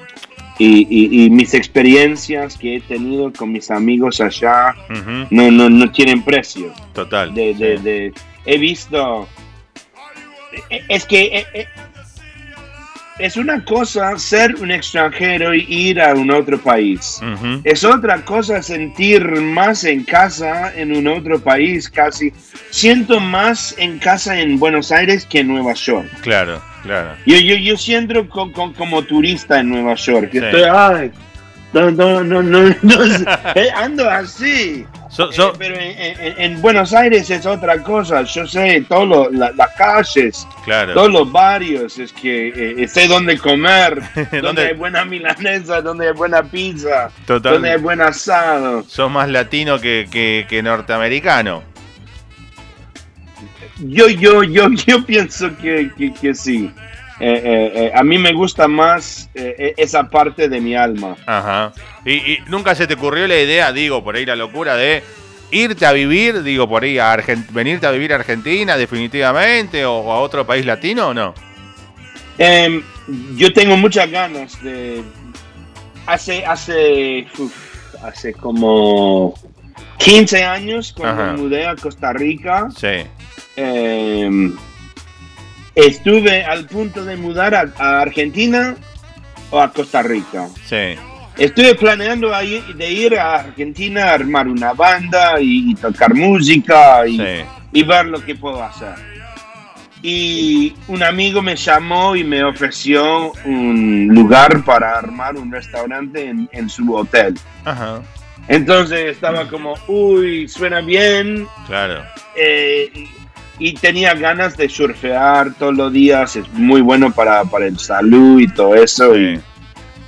Y, y, mis experiencias que he tenido con mis amigos allá no, no, no, tienen precio. Total. De, de, he visto... Es que eh, eh, es una cosa ser un extranjero y ir a un otro país. Es otra cosa sentir más en casa en un otro país, casi. Siento más en casa en Buenos Aires que en Nueva York. Claro, claro. Yo, yo, yo siento como turista en Nueva York. Estoy, ay, no, no, no, no, <laughs> eh, ando así. Eh, pero en, Buenos Aires es otra cosa. Yo sé todas las calles, todos los barrios, es que eh, sé dónde comer, <laughs> dónde hay buena milanesa, dónde hay buena pizza, dónde hay buen asado. Sos más latino que, que, norteamericano. Yo, yo, yo, yo pienso que, que, sí. Eh, a mí me gusta más esa parte de mi alma. Ajá. Y, nunca se te ocurrió la idea, digo, por ahí la locura de irte a vivir, digo, por ahí, a venirte a vivir a Argentina definitivamente o, a otro país latino o no? Em, yo tengo muchas ganas de... Hace, hace, hace como 15 años cuando me mudé a Costa Rica. Sí. Estuve al punto de mudar a Argentina o a Costa Rica. Sí. Estoy planeando de ir a Argentina a armar una banda y, tocar música y, ver lo que puedo hacer. Y un amigo me llamó y me ofreció un lugar para armar un restaurante en, su hotel. Entonces estaba como, uy, suena bien. Claro. Eh, y tenía ganas de surfear todos los días, es muy bueno para, el salud y todo eso. Y,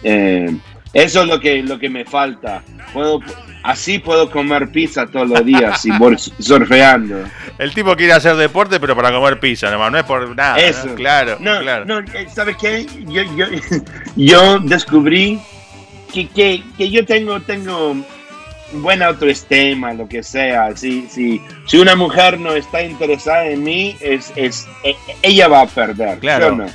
eh, eso es lo que, lo que me falta. Puedo, así puedo comer pizza todos los días y <laughs> surfeando. El tipo quiere hacer deporte, pero para comer pizza, nomás, no es por nada. Eso. Claro, claro. No, eh, ¿sabes qué? Yo, yo, <laughs> yo descubrí que, que, que, yo tengo, tengo buena autoestima, lo que sea. Si, si, si una mujer no está interesada en mí, es, es, e, ella va a perder. Claro.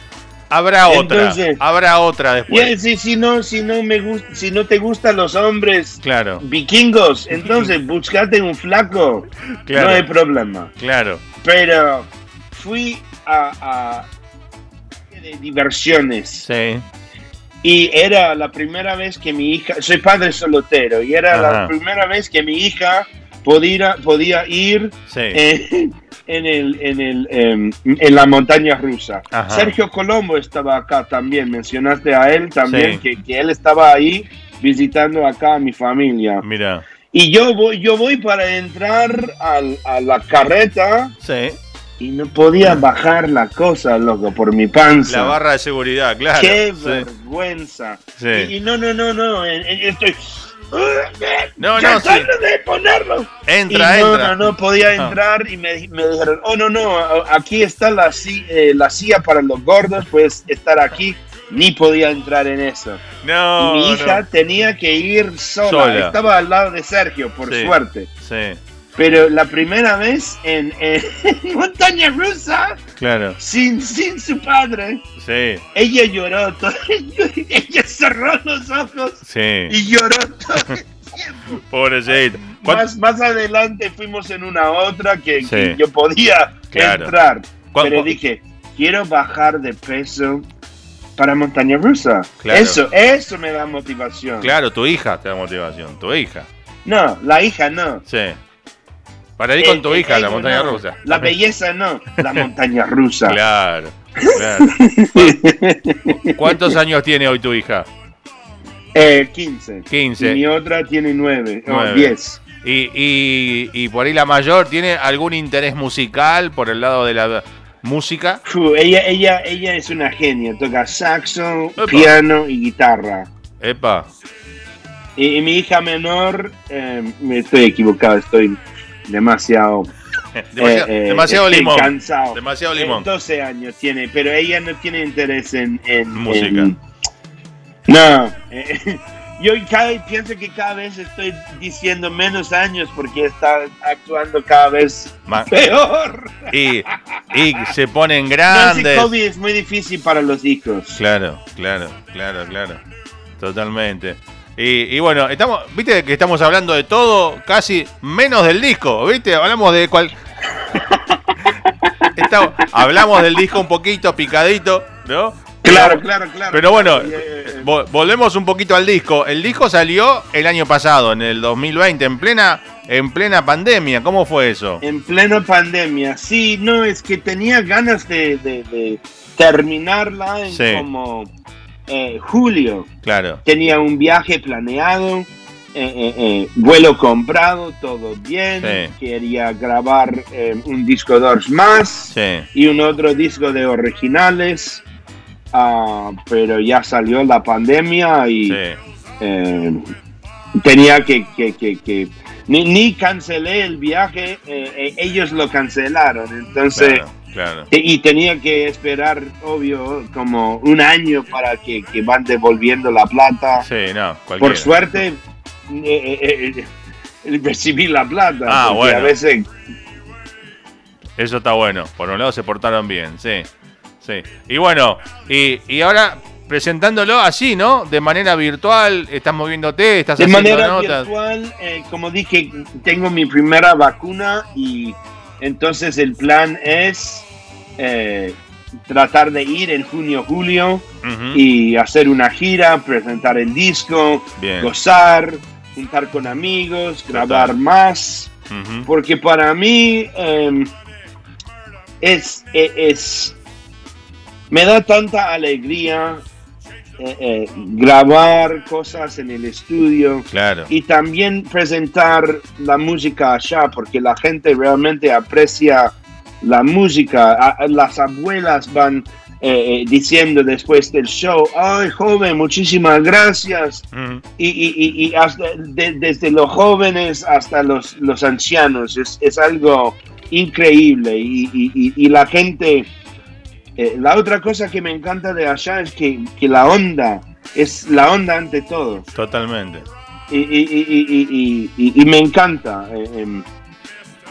Habrá otra, habrá otra después. si, si, no, si, no me si no te gustan los hombres claro. vikingos, entonces <laughs> buscate un flaco, no hay problema. Claro. Pero fui a, a de diversiones. Sí. Y era la primera vez que mi hija, soy padre soltero, y era la primera vez que mi hija podía, podía ir sí. eh, <laughs> en, el, en, el, em, en la montaña rusa. Sergio Colombo estaba acá también, mencionaste a él también, que, que, él estaba ahí visitando acá a mi familia. Mira. Y yo voy, yo voy para entrar al, a la carreta. Sí. Y no podía bajar la cosa, loco, por mi panza. La barra de seguridad, claro. Qué vergüenza. Sí. Y, no, no, no, no. Estoy no, no, sí. de ponerlo. Entra, no, entra. No, no podía ah. entrar y me, dijeron, oh, no, no, aquí está la, eh, la silla para los gordos, puedes estar aquí. Ni podía entrar en eso. No. mi hija tenía que ir sola. Estaba al lado de Sergio, por suerte. Sí. Pero la primera vez en, <laughs> montaña rusa, claro. sin, sin su padre, sí. ella lloró todo, <laughs> ella cerró los ojos sí. y lloró todo el tiempo. <laughs> Pobrecito. Más, más adelante fuimos en una otra que, yo podía entrar, pero dije, quiero bajar de peso para montaña rusa. Eso, eso me da motivación. Claro, tu hija te da motivación, tu hija. No, la hija no. Sí. Para ir con tu eh, hija a la montaña rusa. La belleza no, la montaña rusa. Claro, claro. <laughs> ¿Cuántos años tiene hoy tu hija? Eh, 15. 15. Y mi otra tiene 9, o 10. Y, y, y, por ahí la mayor, ¿tiene algún interés musical por el lado de la música? ella, ella, ella es una genia, toca saxo, piano y guitarra. Epa. Y, mi hija menor, eh, me estoy equivocado, estoy demasiado <laughs> demasiado, eh, demasiado limón. Cansado. Demasiado limón. 12 años tiene, pero ella no tiene interés en, en música. no, eh, <laughs> yo pienso que cada vez estoy diciendo menos años porque está actuando cada vez peor. Y, y se ponen <laughs> grandes. No, es muy difícil para los hijos. Claro, claro, claro, claro. Totalmente. Y, bueno, estamos, viste que estamos hablando de todo, casi menos del disco, viste, hablamos de cual... <laughs> hablamos del disco un poquito picadito, ¿no? Claro, claro, claro. Pero bueno, eh, volvemos un poquito al disco. El disco salió el año pasado, en el 2020, en plena, en plena pandemia. ¿Cómo fue eso? En plena pandemia, sí, no, es que tenía ganas de, terminarla en como eh, julio. Claro. Tenía un viaje planeado, eh, eh, vuelo comprado, todo bien. Quería grabar un disco dos más y un otro disco de originales. Ah, pero ya salió la pandemia y tenía que, que, ni, ni, cancelé el viaje, ellos lo cancelaron. Entonces. Y, tenía que esperar, obvio, como un año para que, van devolviendo la plata. Sí, no, Por suerte, eh, eh, eh, recibí la plata. Ah, bueno. A veces... Eso está bueno. Por un lado se portaron bien, sí. Sí. Y bueno, y, y ahora presentándolo así, ¿no? De manera virtual, estás moviéndote, estás de haciendo manera virtual, como dije, tengo mi primera vacuna y entonces el plan es eh, tratar de ir en junio, julio y hacer una gira, presentar el disco, gozar, juntar con amigos, grabar más. Porque para mí em, es, e, es, me da tanta alegría eh, eh, grabar cosas en el estudio claro. y también presentar la música allá porque la gente realmente aprecia la música, las abuelas van eh, eh, diciendo después del show, ay joven, muchísimas gracias. Y, desde los jóvenes hasta los, los ancianos, es, algo increíble. Y, la gente, eh, la otra cosa que me encanta de allá es que, la onda, es la onda ante todo. Totalmente. Y, me encanta. Em,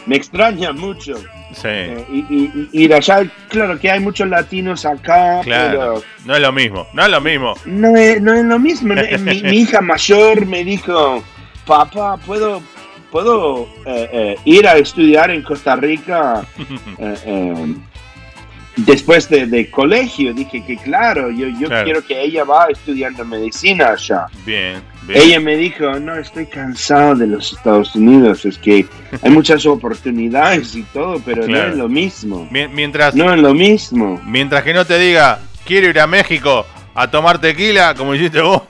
me extraña mucho. Sí. Eh, y, y, allá, claro que hay muchos latinos acá, claro. no es lo mismo, no es lo mismo. No es, no es lo mismo. <laughs> mi, hija mayor me dijo, papá, ¿puedo, puedo eh, eh, ir a estudiar en Costa Rica <laughs> después de, colegio? Dije que claro, yo, yo quiero que ella va estudiando medicina allá. Bien. Ella me dijo, no, estoy cansado de los Estados Unidos, es que hay muchas oportunidades y todo, pero no es lo mismo. Mientras, no es lo mismo. Mientras que no te diga, quiero ir a México a tomar tequila, como hiciste vos.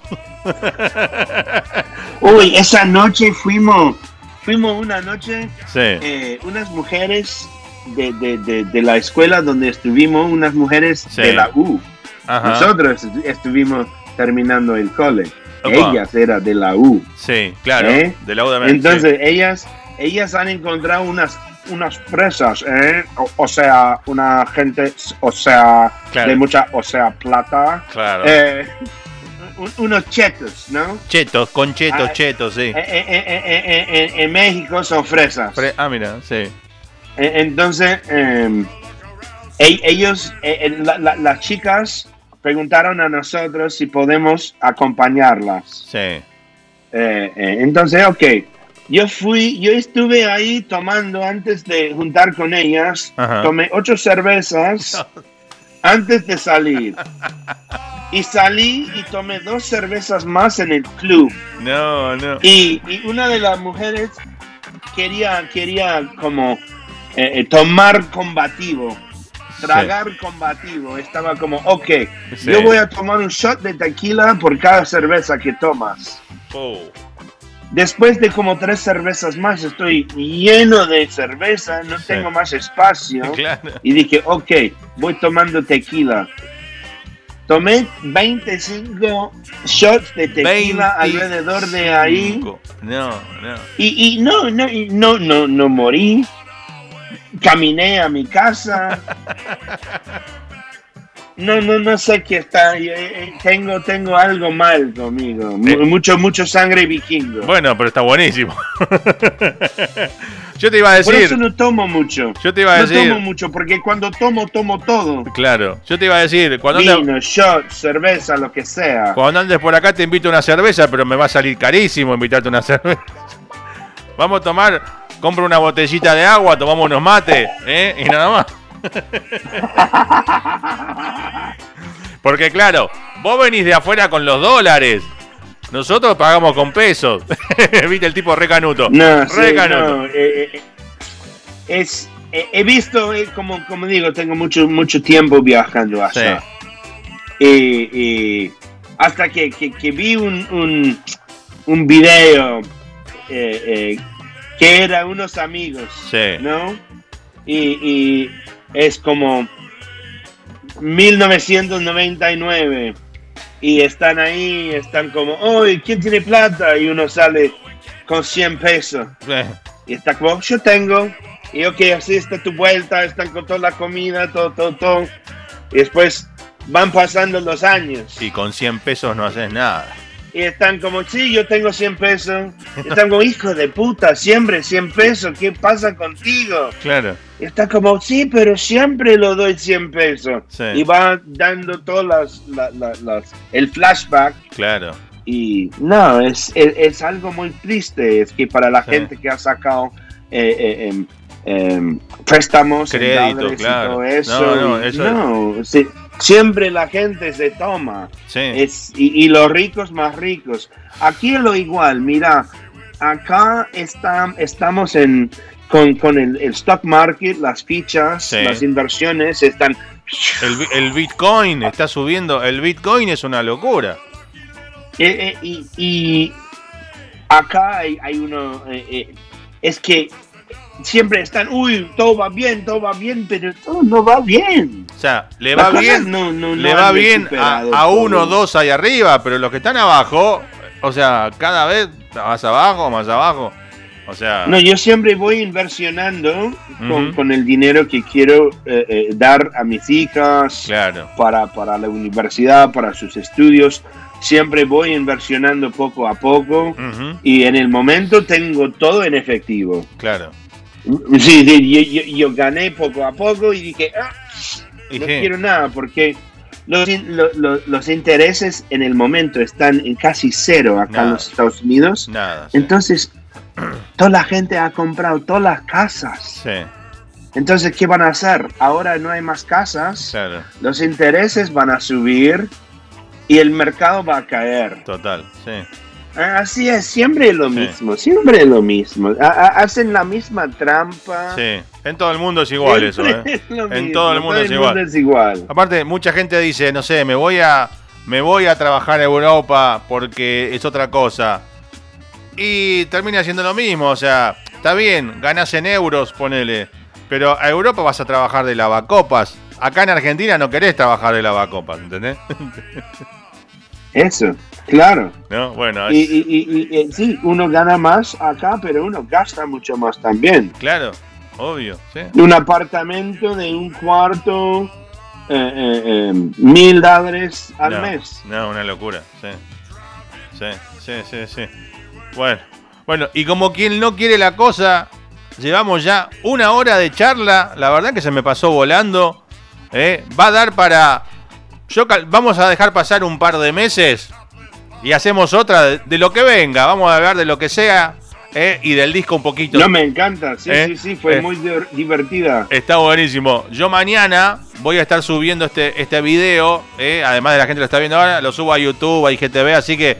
<laughs> Uy, esa noche fuimos, fuimos una noche, eh, unas mujeres de, de, de, la escuela donde estuvimos, unas mujeres de la U. Nosotros estuvimos terminando el cole ellas eran de la U. Sí, claro, ¿Eh? de la U de Entonces, ellas, ellas han encontrado unas, unas presas, ¿eh? o, sea, una gente, o sea, de mucha, o sea, plata. Claro. Eh, unos chetos, ¿no? Chetos, con chetos, ah, chetos, sí. En, México son fresas. ah, mira, sí. Entonces, em, ellos, las chicas preguntaron a nosotros si podemos acompañarlas. Sí. entonces, ok, yo fui, yo estuve ahí tomando antes de juntar con ellas, tomé ocho cervezas <laughs> antes de salir. Y salí y tomé dos cervezas más en el club. No, no. Y, una de las mujeres quería, quería como eh, eh, tomar combativo, tragar combativo. Estaba como, ok, yo voy a tomar un shot de tequila por cada cerveza que tomas. Oh. Después de como tres cervezas más, estoy lleno de cerveza, no tengo más espacio. <laughs> Y dije, ok, voy tomando tequila. Tomé 25 shots de tequila alrededor de ahí. No, no. Y, y no, no, no, no, no morí. Caminé a mi casa. No, no, no sé qué está. Eh, eh, tengo, tengo algo mal conmigo. Mucho, mucho sangre vikingo. Bueno, pero está buenísimo. Yo te iba a decir. Por eso no tomo mucho. Yo te iba a decir. No tomo mucho porque cuando tomo, tomo todo. Claro. Yo te iba a decir. Cuando Vino, shot, cerveza, lo que sea. Cuando andes por acá te invito a una cerveza, pero me va a salir carísimo invitarte una <laughs> cerveza. Vamos a tomar. Compro una botellita de agua, tomamos unos mates, ¿eh? Y nada más. <laughs> Porque claro, vos venís de afuera con los dólares. Nosotros pagamos con pesos. <laughs> ¿Viste el tipo recanuto? No, recanuto. Eh, eh, es, eh, he visto, como, como digo, tengo mucho, mucho tiempo viajando allá. hasta que, que, vi un, un, un video que era unos amigos, ¿no? y, es como 1999 y están ahí, están como, hoy ¿quién tiene plata? Y uno sale con 100 pesos. Y está como, yo tengo. Y ok, así está tu vuelta, están con toda la comida, todo, todo, todo. Y después van pasando los años. Y con 100 pesos no haces nada y están como, sí, yo tengo 100 pesos. están como, hijo de puta, siempre 100 pesos, ¿qué pasa contigo? Claro. Y está como, sí, pero siempre lo doy 100 pesos. Y va dando todas las, el flashback. Claro. Y no, es, es, algo muy triste, es que para la gente que ha sacado eh, eh, em, préstamos, crédito, claro. todo eso, no, no, eso no sí, siempre la gente se toma. Es, y, los ricos más ricos. Aquí es lo igual, mira, acá está, estamos en, con, el, stock market, las fichas, las inversiones están... El, Bitcoin está subiendo, el Bitcoin es una locura. Eh, eh, y, acá hay, hay uno, eh, es que siempre están, uy, todo va bien, todo va bien, pero todo no va bien. O sea, le va bien, le va bien a, uno, dos ahí arriba, pero los que están abajo, o sea, cada vez más abajo, más abajo. O sea... No, yo siempre voy inversionando con, el dinero que quiero eh, eh, dar a mis hijas claro. para, para la universidad, para sus estudios. Siempre voy inversionando poco a poco y en el momento tengo todo en efectivo. Claro. Sí, yo, gané poco a poco y dije, ah, no quiero nada porque los, los, intereses en el momento están en casi cero acá en los Estados Unidos. Nada, Entonces, <clears throat> toda la gente ha comprado todas las casas. Sí. Entonces, ¿qué van a hacer? Ahora no hay más casas. Claro. Los intereses van a subir y el mercado va a caer. Total, sí. Así es, siempre lo mismo, siempre lo mismo. hacen la misma trampa. Sí, en todo el mundo es igual eso. ¿eh? en todo el mundo, es, igual. Aparte, mucha gente dice, no sé, me voy a me voy a trabajar a Europa porque es otra cosa. Y termina siendo lo mismo, o sea, está bien, ganas en euros, ponele. Pero a Europa vas a trabajar de lavacopas. Acá en Argentina no querés trabajar de lavacopas, ¿entendés? <laughs> Eso. Claro. ¿No? Bueno, y, y, sí, uno gana más acá, pero uno gasta mucho más también. Claro, obvio. Un apartamento de un cuarto mil dólares al mes. No, una locura, sí. Sí, sí, sí, sí. Bueno, bueno, y como quien no quiere la cosa, llevamos ya una hora de charla. La verdad que se me pasó volando. ¿eh? Va a dar para. Yo vamos a dejar pasar un par de meses y hacemos otra de, lo que venga. Vamos a hablar de lo que sea. ¿eh? Y del disco un poquito. No, me encanta. Sí, ¿Eh? sí, sí. Fue muy divertida. Está buenísimo. Yo mañana voy a estar subiendo este, este video. Además de la gente lo está viendo ahora. Lo subo a YouTube, a IGTV. Así que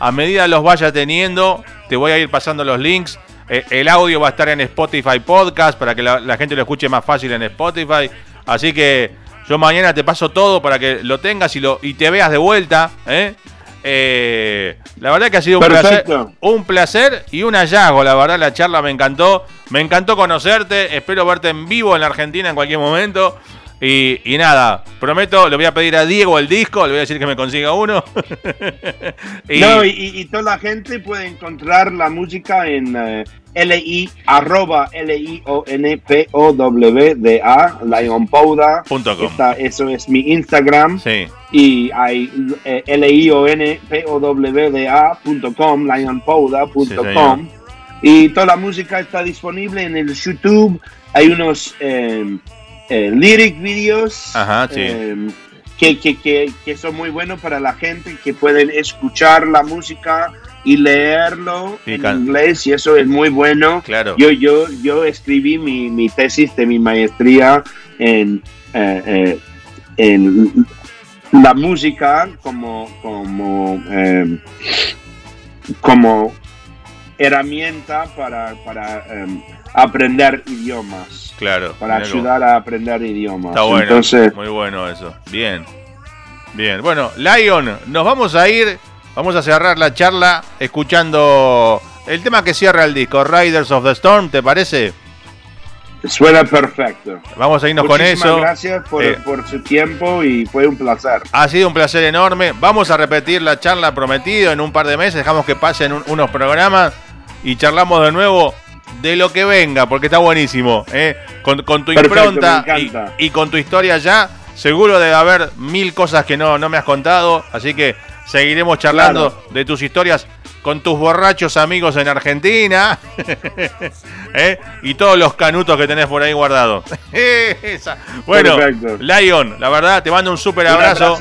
a medida los vaya teniendo, te voy a ir pasando los links. Eh, el audio va a estar en Spotify Podcast para que la, gente lo escuche más fácil en Spotify. Así que yo mañana te paso todo para que lo tengas y, lo, y te veas de vuelta. ¿eh? Eh, la verdad que ha sido un placer, un placer y un hallazgo. La verdad, la charla me encantó. Me encantó conocerte. Espero verte en vivo en la Argentina en cualquier momento. Y, nada, prometo, le voy a pedir a Diego el disco, le voy a decir que me consiga uno. <laughs> y, no, y, toda la gente puede encontrar la música en uh, li arroba l i o n p o w d a eso es mi Instagram. Sí. Y hay eh, l i o n p o w d a punto com, lionpouda.com. y toda la música está disponible en el YouTube. Hay unos eh, eh, lyric videos eh, que, que, que, son muy buenos para la gente que pueden escuchar la música y leerlo en inglés y eso es muy bueno. Claro. Yo, yo, yo escribí mi, mi tesis de mi maestría en, eh, en la música como, como, como herramienta para, para aprender idiomas. Claro. Para ayudar a aprender idiomas. Está bueno. Entonces, muy bueno eso. Bien. Bien. Bueno, Lion, nos vamos a ir. Vamos a cerrar la charla escuchando el tema que cierra el disco, Riders of the Storm, ¿te parece? Suena perfecto. Vamos a irnos con eso. Gracias por, eh, por, su tiempo y fue un placer. Ha sido un placer enorme. Vamos a repetir la charla prometida en un par de meses. Dejamos que pasen unos programas y charlamos de nuevo de lo que venga, porque está buenísimo. ¿eh? Con, tu impronta y, con tu historia ya, seguro debe haber mil cosas que no, no me has contado. Así que seguiremos charlando de tus historias con tus borrachos amigos en Argentina <laughs> ¿eh? y todos los canutos que tenés por ahí guardados. <laughs> bueno, Lion, la verdad, te mando un súper abrazo,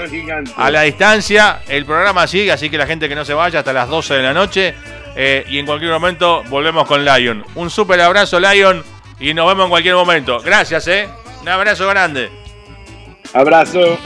a la distancia. El programa sigue, así que la gente que no se vaya hasta las 12 de la noche. Eh, y en cualquier momento volvemos con Lion. Un súper abrazo, Lion. Y nos vemos en cualquier momento. Gracias, ¿eh? Un abrazo grande. Abrazo.